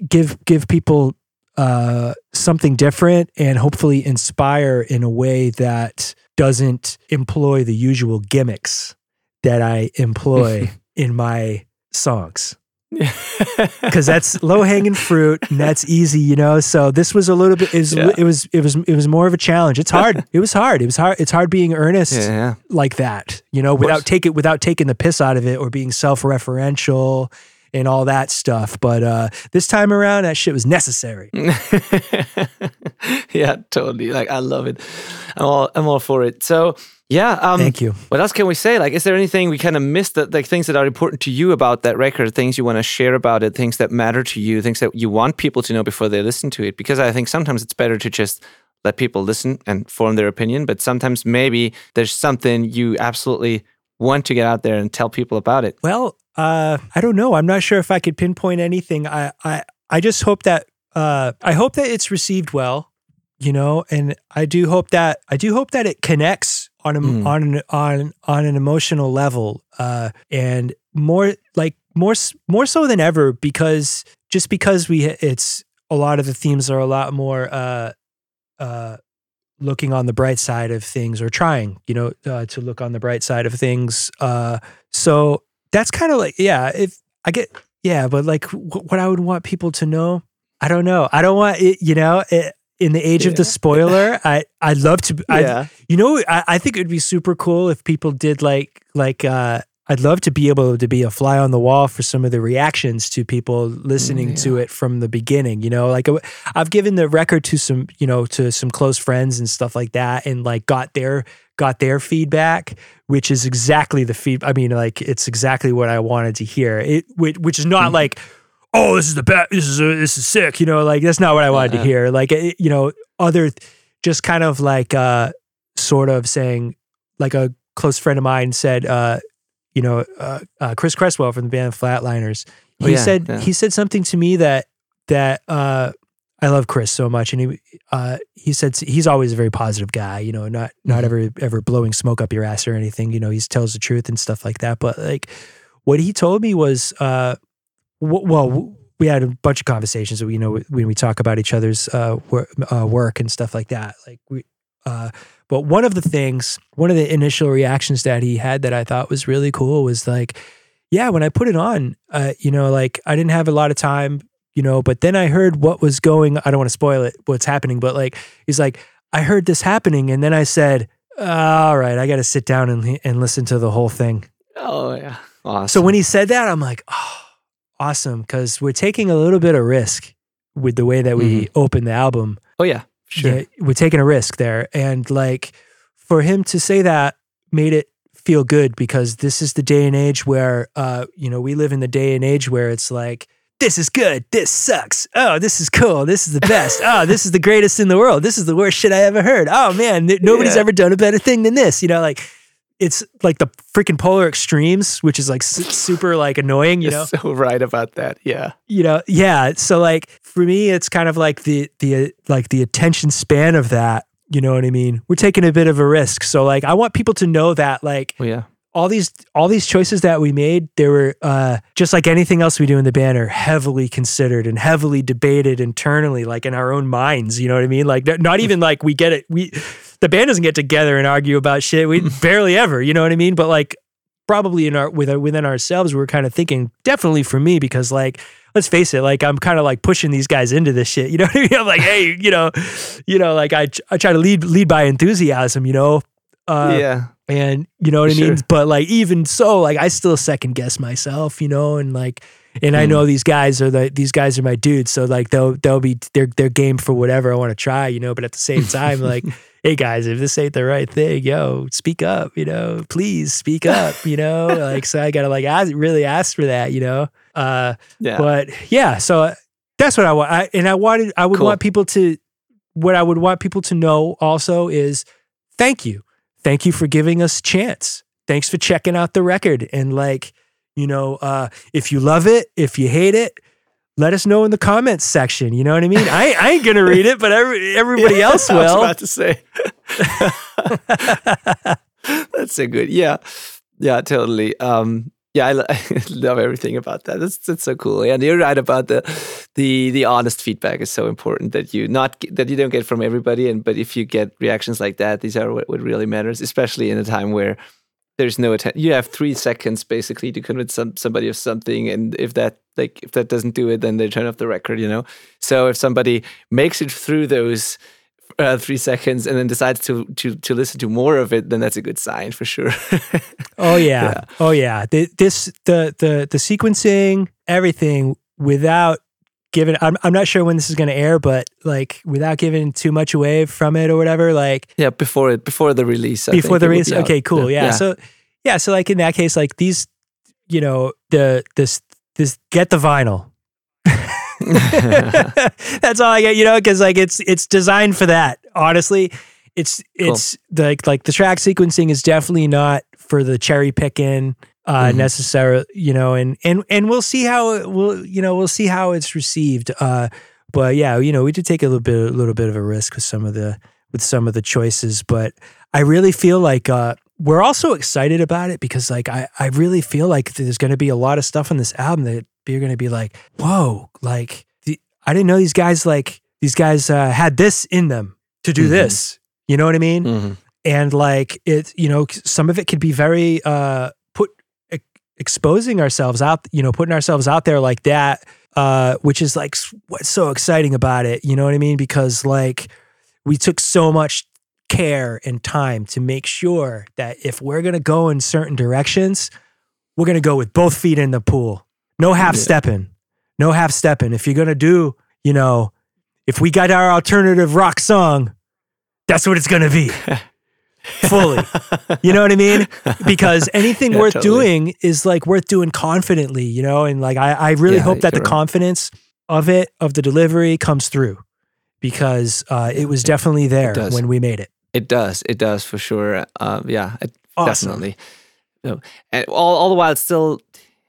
Speaker 3: give give people uh something different and hopefully inspire in a way that doesn't employ the usual gimmicks that I employ in my songs because that's low hanging fruit and that's easy, you know. So this was a little bit. It was, yeah. it was. It was. It was more of a challenge. It's hard. it was hard. It was hard. It's hard being earnest
Speaker 1: yeah.
Speaker 3: like that, you know, without taking without taking the piss out of it or being self referential and all that stuff. But uh, this time around, that shit was necessary.
Speaker 1: yeah, totally. Like I love it. I'm all I'm all for it. So yeah. Um,
Speaker 3: Thank you.
Speaker 1: What else can we say? Like, is there anything we kind of missed that, like, things that are important to you about that record, things you want to share about it, things that matter to you, things that you want people to know before they listen to it? Because I think sometimes it's better to just let people listen and form their opinion, but sometimes maybe there's something you absolutely want to get out there and tell people about it.
Speaker 3: Well, uh, I don't know. I'm not sure if I could pinpoint anything. I, I, I just hope that, uh, I hope that it's received well, you know, and I do hope that, I do hope that it connects on a, mm. on an, on on an emotional level, uh, and more like more more so than ever because just because we it's a lot of the themes are a lot more uh, uh, looking on the bright side of things or trying, you know, uh, to look on the bright side of things. Uh, so that's kind of like yeah, if I get yeah, but like w- what I would want people to know, I don't know. I don't want it, you know, it, in the age yeah. of the spoiler, I I'd love to. Yeah. you know, I, I think it would be super cool if people did like like. uh I'd love to be able to be a fly on the wall for some of the reactions to people listening yeah. to it from the beginning. You know, like I've given the record to some, you know, to some close friends and stuff like that, and like got their got their feedback, which is exactly the feed. I mean, like it's exactly what I wanted to hear. It which, which is not mm-hmm. like oh, this is the best. This is this is sick. You know, like that's not what I wanted uh-huh. to hear. Like it, you know, other just kind of like uh, sort of saying like a close friend of mine said, uh, you know, uh, uh, Chris Cresswell from the band Flatliners. Oh, he oh, yeah, said yeah. he said something to me that that uh, I love Chris so much, and he uh, he said he's always a very positive guy. You know, not not mm-hmm. ever ever blowing smoke up your ass or anything. You know, he tells the truth and stuff like that. But like, what he told me was, uh, well, we had a bunch of conversations. You know, when we talk about each other's uh, work, uh, work and stuff like that. Like we, uh, but one of the things, one of the initial reactions that he had that I thought was really cool was like, yeah, when I put it on, uh, you know, like I didn't have a lot of time, you know, but then I heard what was going. I don't want to spoil it, what's happening, but like he's like, I heard this happening, and then I said, all right, I got to sit down and and listen to the whole thing.
Speaker 1: Oh yeah, awesome.
Speaker 3: So when he said that, I'm like, oh awesome because we're taking a little bit of risk with the way that we mm-hmm. open the album.
Speaker 1: Oh yeah, sure. Yeah,
Speaker 3: we're taking a risk there, and like for him to say that made it feel good because this is the day and age where uh you know we live in the day and age where it's like this is good. This sucks. Oh, this is cool. This is the best. Oh, this is the greatest in the world. This is the worst shit I ever heard. Oh man, nobody's yeah. ever done a better thing than this. You know, like it's like the freaking polar extremes, which is like su- super like annoying. You
Speaker 1: You're
Speaker 3: know,
Speaker 1: so right about that. Yeah.
Speaker 3: You know, yeah. So like for me, it's kind of like the the like the attention span of that. You know what I mean? We're taking a bit of a risk. So like, I want people to know that like,
Speaker 1: well, yeah
Speaker 3: all these all these choices that we made, they were uh, just like anything else we do in the band are heavily considered and heavily debated internally, like in our own minds. You know what I mean? Like not even like we get it. We the band doesn't get together and argue about shit. We barely ever. You know what I mean? But like probably in our with within ourselves, we are kind of thinking definitely for me because like let's face it, like I'm kind of like pushing these guys into this shit. You know what I mean? I'm like, hey, you know, you know, like I I try to lead lead by enthusiasm. You know,
Speaker 1: uh, yeah
Speaker 3: and you know what sure. I mean? But like even so, like I still second guess myself, you know, and like and mm. I hmm. know these guys are the these guys are my dudes, so like they'll they'll be they're they're game for whatever I want to try, you know. But at the same time, like, hey guys, if this ain't the right thing, yo, speak up, you know, please speak up, you know. like so, I gotta like ask, really ask for that, you know. Uh, yeah. But yeah, so uh, that's what I want, I, and I wanted I would cool. want people to what I would want people to know also is thank you thank you for giving us a chance. Thanks for checking out the record. And like, you know, uh, if you love it, if you hate it, let us know in the comments section. You know what I mean? I, I ain't gonna read it, but every, everybody yeah, else will. I
Speaker 1: was about to say. That's a good. Yeah, yeah, totally. Um, yeah, I, I, love everything about that. That's that's so cool. And you're right about the the the honest feedback is so important that you not that you don't get from everybody. And but if you get reactions like that, these are what, what really matters, especially in a time where there's no attention. You have three seconds basically to convince some, somebody of something, and if that like if that doesn't do it, then they turn off the record. You know. So if somebody makes it through those uh, three seconds and then decides to to to listen to more of it, then that's a good sign for sure.
Speaker 3: oh yeah. yeah. oh yeah. The, this the the the sequencing everything without giving. I'm I'm not sure when this is going to air, but like without giving too much away from it or whatever. Like
Speaker 1: yeah, before it before the release.
Speaker 3: I before the release. Okay, cool. Yeah. yeah. So yeah, so like in that case, like these, you know, the this this get the vinyl That's all I get, you know, because like it's it's designed for that. Honestly, it's it's cool. like like the track sequencing is definitely not for the cherry picking uh mm-hmm. necessarily, you know, and and and we'll see how it will, you know, we'll see how it's received. Uh, but yeah, you know, we did take a little bit a little bit of a risk with some of the with some of the choices, but I really feel like uh we're also excited about it because like I, I really feel like there's going to be a lot of stuff on this album that you're going to be like, whoa, like the, I didn't know these guys like these guys uh, had this in them to do mm-hmm. this. You know what I mean? Mm-hmm. And like it, you know, some of it could be very uh, exposing ourselves out, you know, putting ourselves out there like that, uh, which is like what's so exciting about it. You know what I mean? Because like we took so much care and time to make sure that if we're going to go in certain directions, we're going to go with both feet in the pool. No half stepping. No half stepping. If you're going to do, you know, if we got our alternative rock song, that's what it's going to be. Fully. you know what I mean? Because anything yeah, worth totally. doing is like worth doing confidently, you know? And like, I, I really yeah, hope that the right. confidence of it, of the delivery comes through because uh, it was definitely there when we made it.
Speaker 1: It does. It does for sure. Uh, yeah, it, awesome. definitely. And all, all the while, it's still,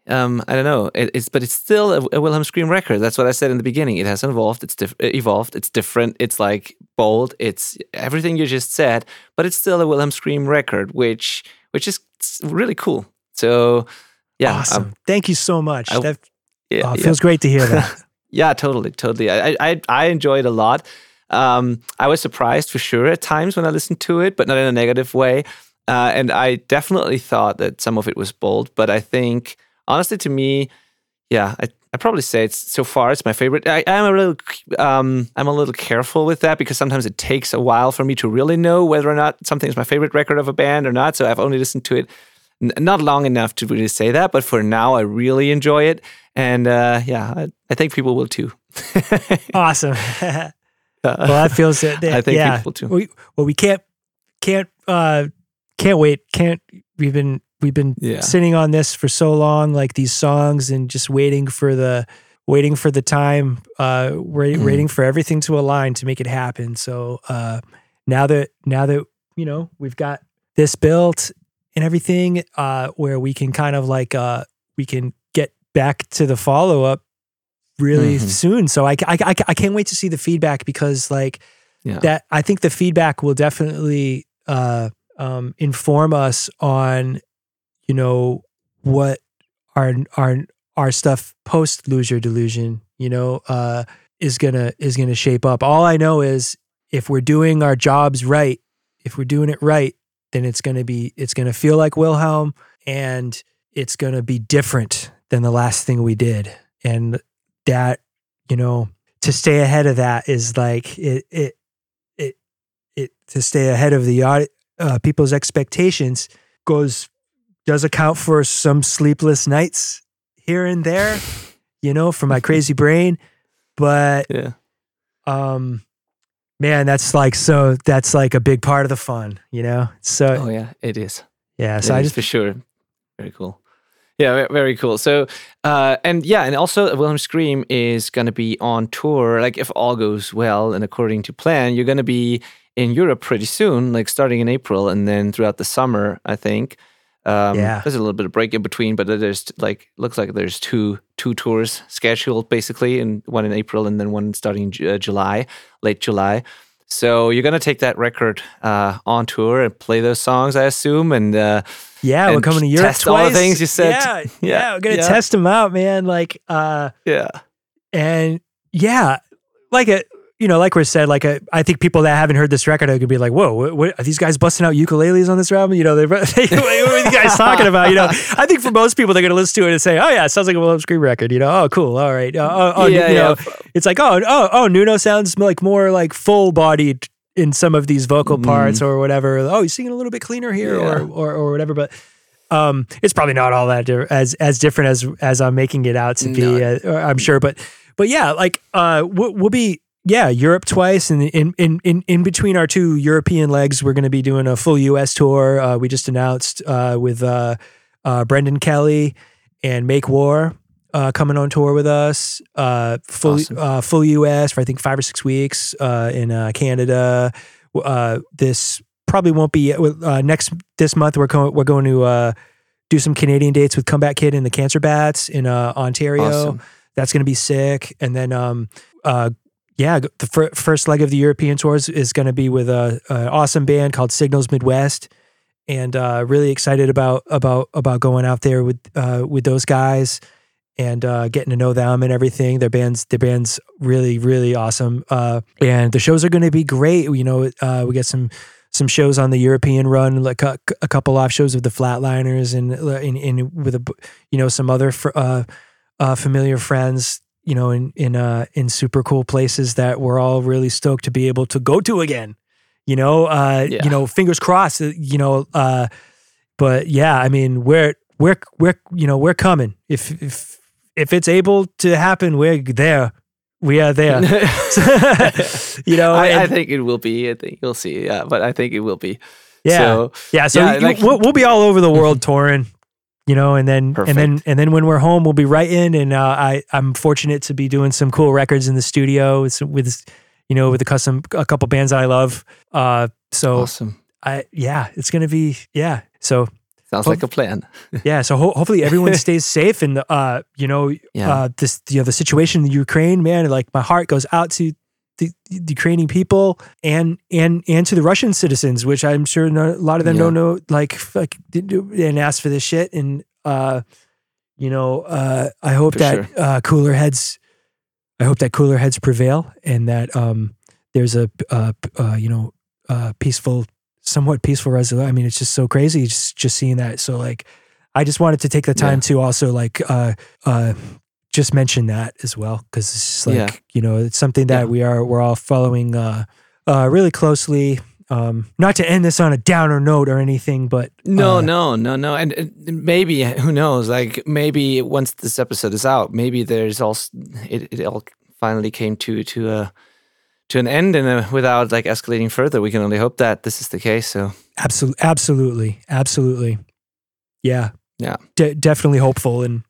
Speaker 1: um, I don't know. It, it's but it's still a, a, Wilhelm Scream record. That's what I said in the beginning. It has evolved. It's diff- evolved. It's different. It's like bold. It's everything you just said. But it's still a Wilhelm Scream record, which which is really cool. So yeah,
Speaker 3: awesome. Um, Thank you so much. I, that yeah, oh, feels yeah. great to hear that.
Speaker 1: yeah, totally, totally. I, I I enjoy it a lot. Um, I was surprised for sure at times when I listened to it, but not in a negative way. Uh, and I definitely thought that some of it was bold, but I think honestly, to me, yeah, I I probably say it's so far it's my favorite. I, am a little um, I'm a little careful with that because sometimes it takes a while for me to really know whether or not something is my favorite record of a band or not. So I've only listened to it n- not long enough to really say that, but for now I really enjoy it, and uh, yeah, I, I think people will too.
Speaker 3: awesome. well, that feels it.
Speaker 1: I think yeah. people too.
Speaker 3: We, well, we can't can't uh can't wait. Can't we've been we've been yeah. sitting on this for so long, like these songs, and just waiting for the waiting for the time, uh, wait,
Speaker 1: Mhm.
Speaker 3: waiting for everything to align to make it happen. So uh, now that now that you know we've got this built and everything, uh, where we can kind of like uh, we can get back to the follow up really
Speaker 1: Mhm.
Speaker 3: soon. So I, I, I, I can't wait to see the feedback because like
Speaker 1: Yeah.
Speaker 3: that I think the feedback will definitely uh, um, inform us on you know what our our our stuff post lose your delusion you know uh, is gonna is gonna shape up. All I know is if we're doing our jobs right, if we're doing it right, then it's gonna be it's gonna feel like Wilhelm and it's gonna be different than the last thing we did. And that, you know, to stay ahead of that is like it it it it to stay ahead of the uh, people's expectations goes does account for some sleepless nights here and there, you know, for my crazy brain. But
Speaker 1: Yeah.
Speaker 3: um man, that's like so that's like a big part of the fun, you know? So
Speaker 1: Oh yeah, it is.
Speaker 3: yeah,
Speaker 1: So
Speaker 3: I
Speaker 1: it is
Speaker 3: just
Speaker 1: for sure. Very cool. Yeah, very cool. So, uh, and yeah, and also Wilhelm Scream is going to be on tour. Like, if all goes well and according to plan, you're going to be in Europe pretty soon, like starting in April, and then throughout the summer, I think. Um,
Speaker 3: Yeah.
Speaker 1: There's a little bit of break in between, but there's like looks like there's two two tours scheduled basically, and one in April and then one starting uh, July, late July. So you're gonna take that record uh, on tour and play those songs, I assume, and uh,
Speaker 3: yeah, we're
Speaker 1: and
Speaker 3: coming to Europe
Speaker 1: test all the things you said.
Speaker 3: Yeah,
Speaker 1: Yeah,
Speaker 3: yeah, we're gonna
Speaker 1: yeah.
Speaker 3: test them out, man. Like uh
Speaker 1: yeah,
Speaker 3: and yeah, like a you know, like we said, like a, I think people that haven't heard this record are gonna be like, "Whoa, what, what, are these guys busting out ukuleles on this album?" You know, they, what are you guys talking about? You know, I think for most people, they're gonna listen to it and say, "Oh yeah, it sounds like a Wilhelm Scream record." You know, oh cool, all right, uh, oh, oh,
Speaker 1: yeah,
Speaker 3: you
Speaker 1: yeah.
Speaker 3: know, it's like, oh, oh, oh, Nuno sounds like more like full bodied in some of these vocal parts or whatever. Oh, he's singing a little bit cleaner here or,
Speaker 1: Mm-hmm. Yeah.
Speaker 3: or or whatever, but. Um, it's probably not all that di- as as different as as I'm making it out to be. Uh, I'm sure, but but yeah, like uh, we'll, we'll be yeah Europe twice, and in in in in between our two European legs, we're going to be doing a full U.S. tour. Uh, we just announced uh, with uh, uh, Brendan Kelly and Make War uh, coming on tour with us. Uh, full
Speaker 1: Awesome.
Speaker 3: uh, full U.S. for I think five or six weeks uh, in uh, Canada. Uh, this probably won't be uh, next this month. We're going we're going to uh, do some Canadian dates with Comeback Kid and the Cancer Bats in uh, Ontario.
Speaker 1: Awesome.
Speaker 3: That's going to be sick. And then, um, uh, yeah, the fir- first leg of the European tours is going to be with a, a awesome band called Signals Midwest, and uh, really excited about about about going out there with uh, with those guys and uh, getting to know them and everything. Their bands, their bands, really really awesome. Uh, and the shows are going to be great. You know, uh, we got some some shows on the European run, like a, a couple live shows of the Flatliners and uh, in, with a you know some other fr- uh, uh, familiar friends, you know, in in uh, in super cool places that we're all really stoked to be able to go to again. You know, uh,
Speaker 1: Yeah.
Speaker 3: you know, fingers crossed. uh, You know, uh, but yeah, I mean, we're we're we're you know we're coming. If if if it's able to happen, we're there. We are there. you know,
Speaker 1: I, I think it will be. I think you'll see. Yeah, but I think it will be.
Speaker 3: yeah,
Speaker 1: So,
Speaker 3: yeah. So
Speaker 1: yeah,
Speaker 3: you-
Speaker 1: like-
Speaker 3: we'll, we'll be all over the world touring, you know, and then and then and then when we're home, we'll be right in. And uh, I I'm fortunate to be doing some cool records in the studio with with you know with a custom a couple bands that I love. Uh, so
Speaker 1: awesome.
Speaker 3: I yeah, it's gonna be yeah. So
Speaker 1: Sounds
Speaker 3: Hope-
Speaker 1: like a plan.
Speaker 3: yeah, so ho- hopefully everyone stays safe and uh you know
Speaker 1: Yeah.
Speaker 3: uh this you know the situation in Ukraine, man, like my heart goes out to the, the Ukrainian people and and and to the Russian citizens, which I'm sure no, a lot of them
Speaker 1: Yeah.
Speaker 3: don't know like like and ask for this shit and uh you know uh I hope
Speaker 1: For
Speaker 3: that
Speaker 1: sure.
Speaker 3: uh cooler heads I hope that cooler heads prevail and that um there's a uh, uh you know uh peaceful somewhat peaceful resolution. I mean it's just so crazy just just seeing that so like I just wanted to take the time to also like uh uh just mention that as well because it's like
Speaker 1: Yeah.
Speaker 3: you know it's something that
Speaker 1: Yeah.
Speaker 3: we are we're all following uh uh really closely um not to end this on a downer note or anything but
Speaker 1: No,
Speaker 3: uh,
Speaker 1: no, no, no. And, and maybe who knows? Like maybe once this episode is out, maybe there's also it, it all finally came to to a to an end, and uh, without like escalating further, we can only hope that this is the case. So
Speaker 3: absolutely absolutely absolutely yeah
Speaker 1: Yeah.
Speaker 3: De- definitely hopeful and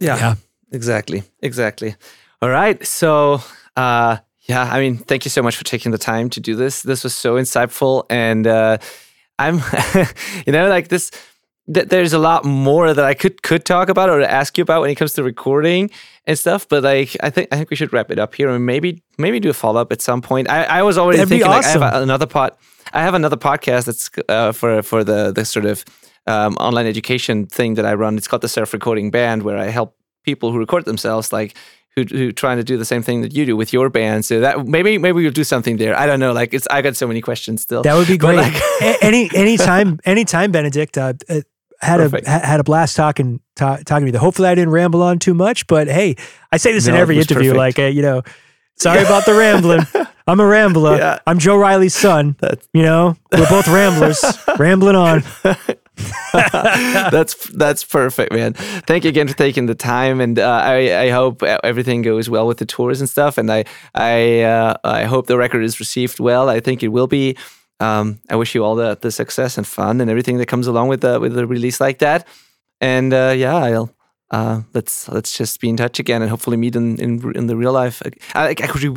Speaker 1: yeah,
Speaker 3: Yeah.
Speaker 1: Exactly, exactly. All right, so uh, yeah, I mean, thank you so much for taking the time to do this. This was so insightful, and uh, I'm, you know, like this. Th- there's a lot more that I could could talk about or ask you about when it comes to recording and stuff. But like, I think I think we should wrap it up here and maybe maybe do a follow up at some point. I, I was already
Speaker 3: That'd
Speaker 1: thinking like, I have another pod. I have another podcast that's uh, for for the the sort of um, online education thing that I run. It's called the Self Recording Band, where I help people who record themselves, like who who trying to do the same thing that you do with your band. So that maybe maybe we'll do something there. I don't know. Like it's I got so many questions still.
Speaker 3: That would be great.
Speaker 1: like-
Speaker 3: A- any anytime anytime Benedikt uh, uh, had
Speaker 1: Perfect.
Speaker 3: a had a blast talking ta- talking to me. Hopefully I didn't ramble on too much, but hey, I say this in
Speaker 1: No, it
Speaker 3: every interview.
Speaker 1: perfect.
Speaker 3: Like uh, you know, sorry about the rambling. I'm a rambler.
Speaker 1: Yeah.
Speaker 3: I'm Joe Reilly's son.
Speaker 1: That's-
Speaker 3: You know, we're both ramblers, rambling on.
Speaker 1: that's that's perfect, man. Thank you again for taking the time, and uh, I I hope everything goes well with the tours and stuff. And I I uh, I hope the record is received well. I think it will be. Um, I wish you all the the success and fun and everything that comes along with the with a release like that. And uh, yeah, I'll. Uh, let's let's just be in touch again and hopefully meet in in, in the real life. I,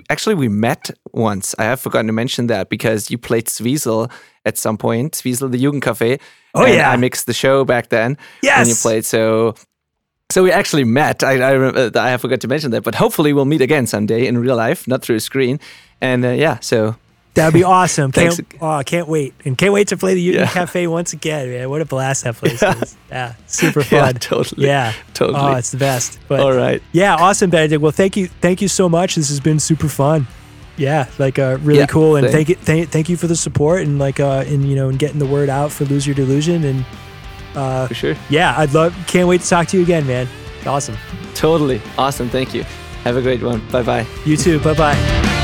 Speaker 1: actually, we met once. I have forgotten to mention that because you played Zwiesel at some point. Zwiesel, the Jugendcafé.
Speaker 3: Oh,
Speaker 1: and
Speaker 3: yeah.
Speaker 1: I mixed the show back then Yes, when you played. So, so we actually met. I I, uh, I forgot to mention that, but hopefully we'll meet again someday in real life, not through a screen. And uh, yeah, so
Speaker 3: That'd be awesome. Can't, oh, can't wait. And can't wait to play the Union
Speaker 1: Yeah.
Speaker 3: Cafe once again, man. What a blast that place is. Yeah. Super
Speaker 1: yeah,
Speaker 3: fun.
Speaker 1: totally,
Speaker 3: Yeah.
Speaker 1: totally.
Speaker 3: Oh, it's the best. But
Speaker 1: All right.
Speaker 3: yeah, awesome, Benedikt. Well, thank you. Thank you so much. This has been super fun. Yeah, like uh, really
Speaker 1: Yeah,
Speaker 3: cool. And thank you, thank, thank you for the support and like uh, and you know, and getting the word out for Lose Your Delusion. And uh,
Speaker 1: For sure.
Speaker 3: yeah, I'd love. Can't wait to talk to you again, man. Awesome.
Speaker 1: Totally. Awesome. Thank you. Have a great one. Bye bye.
Speaker 3: You too. Bye bye.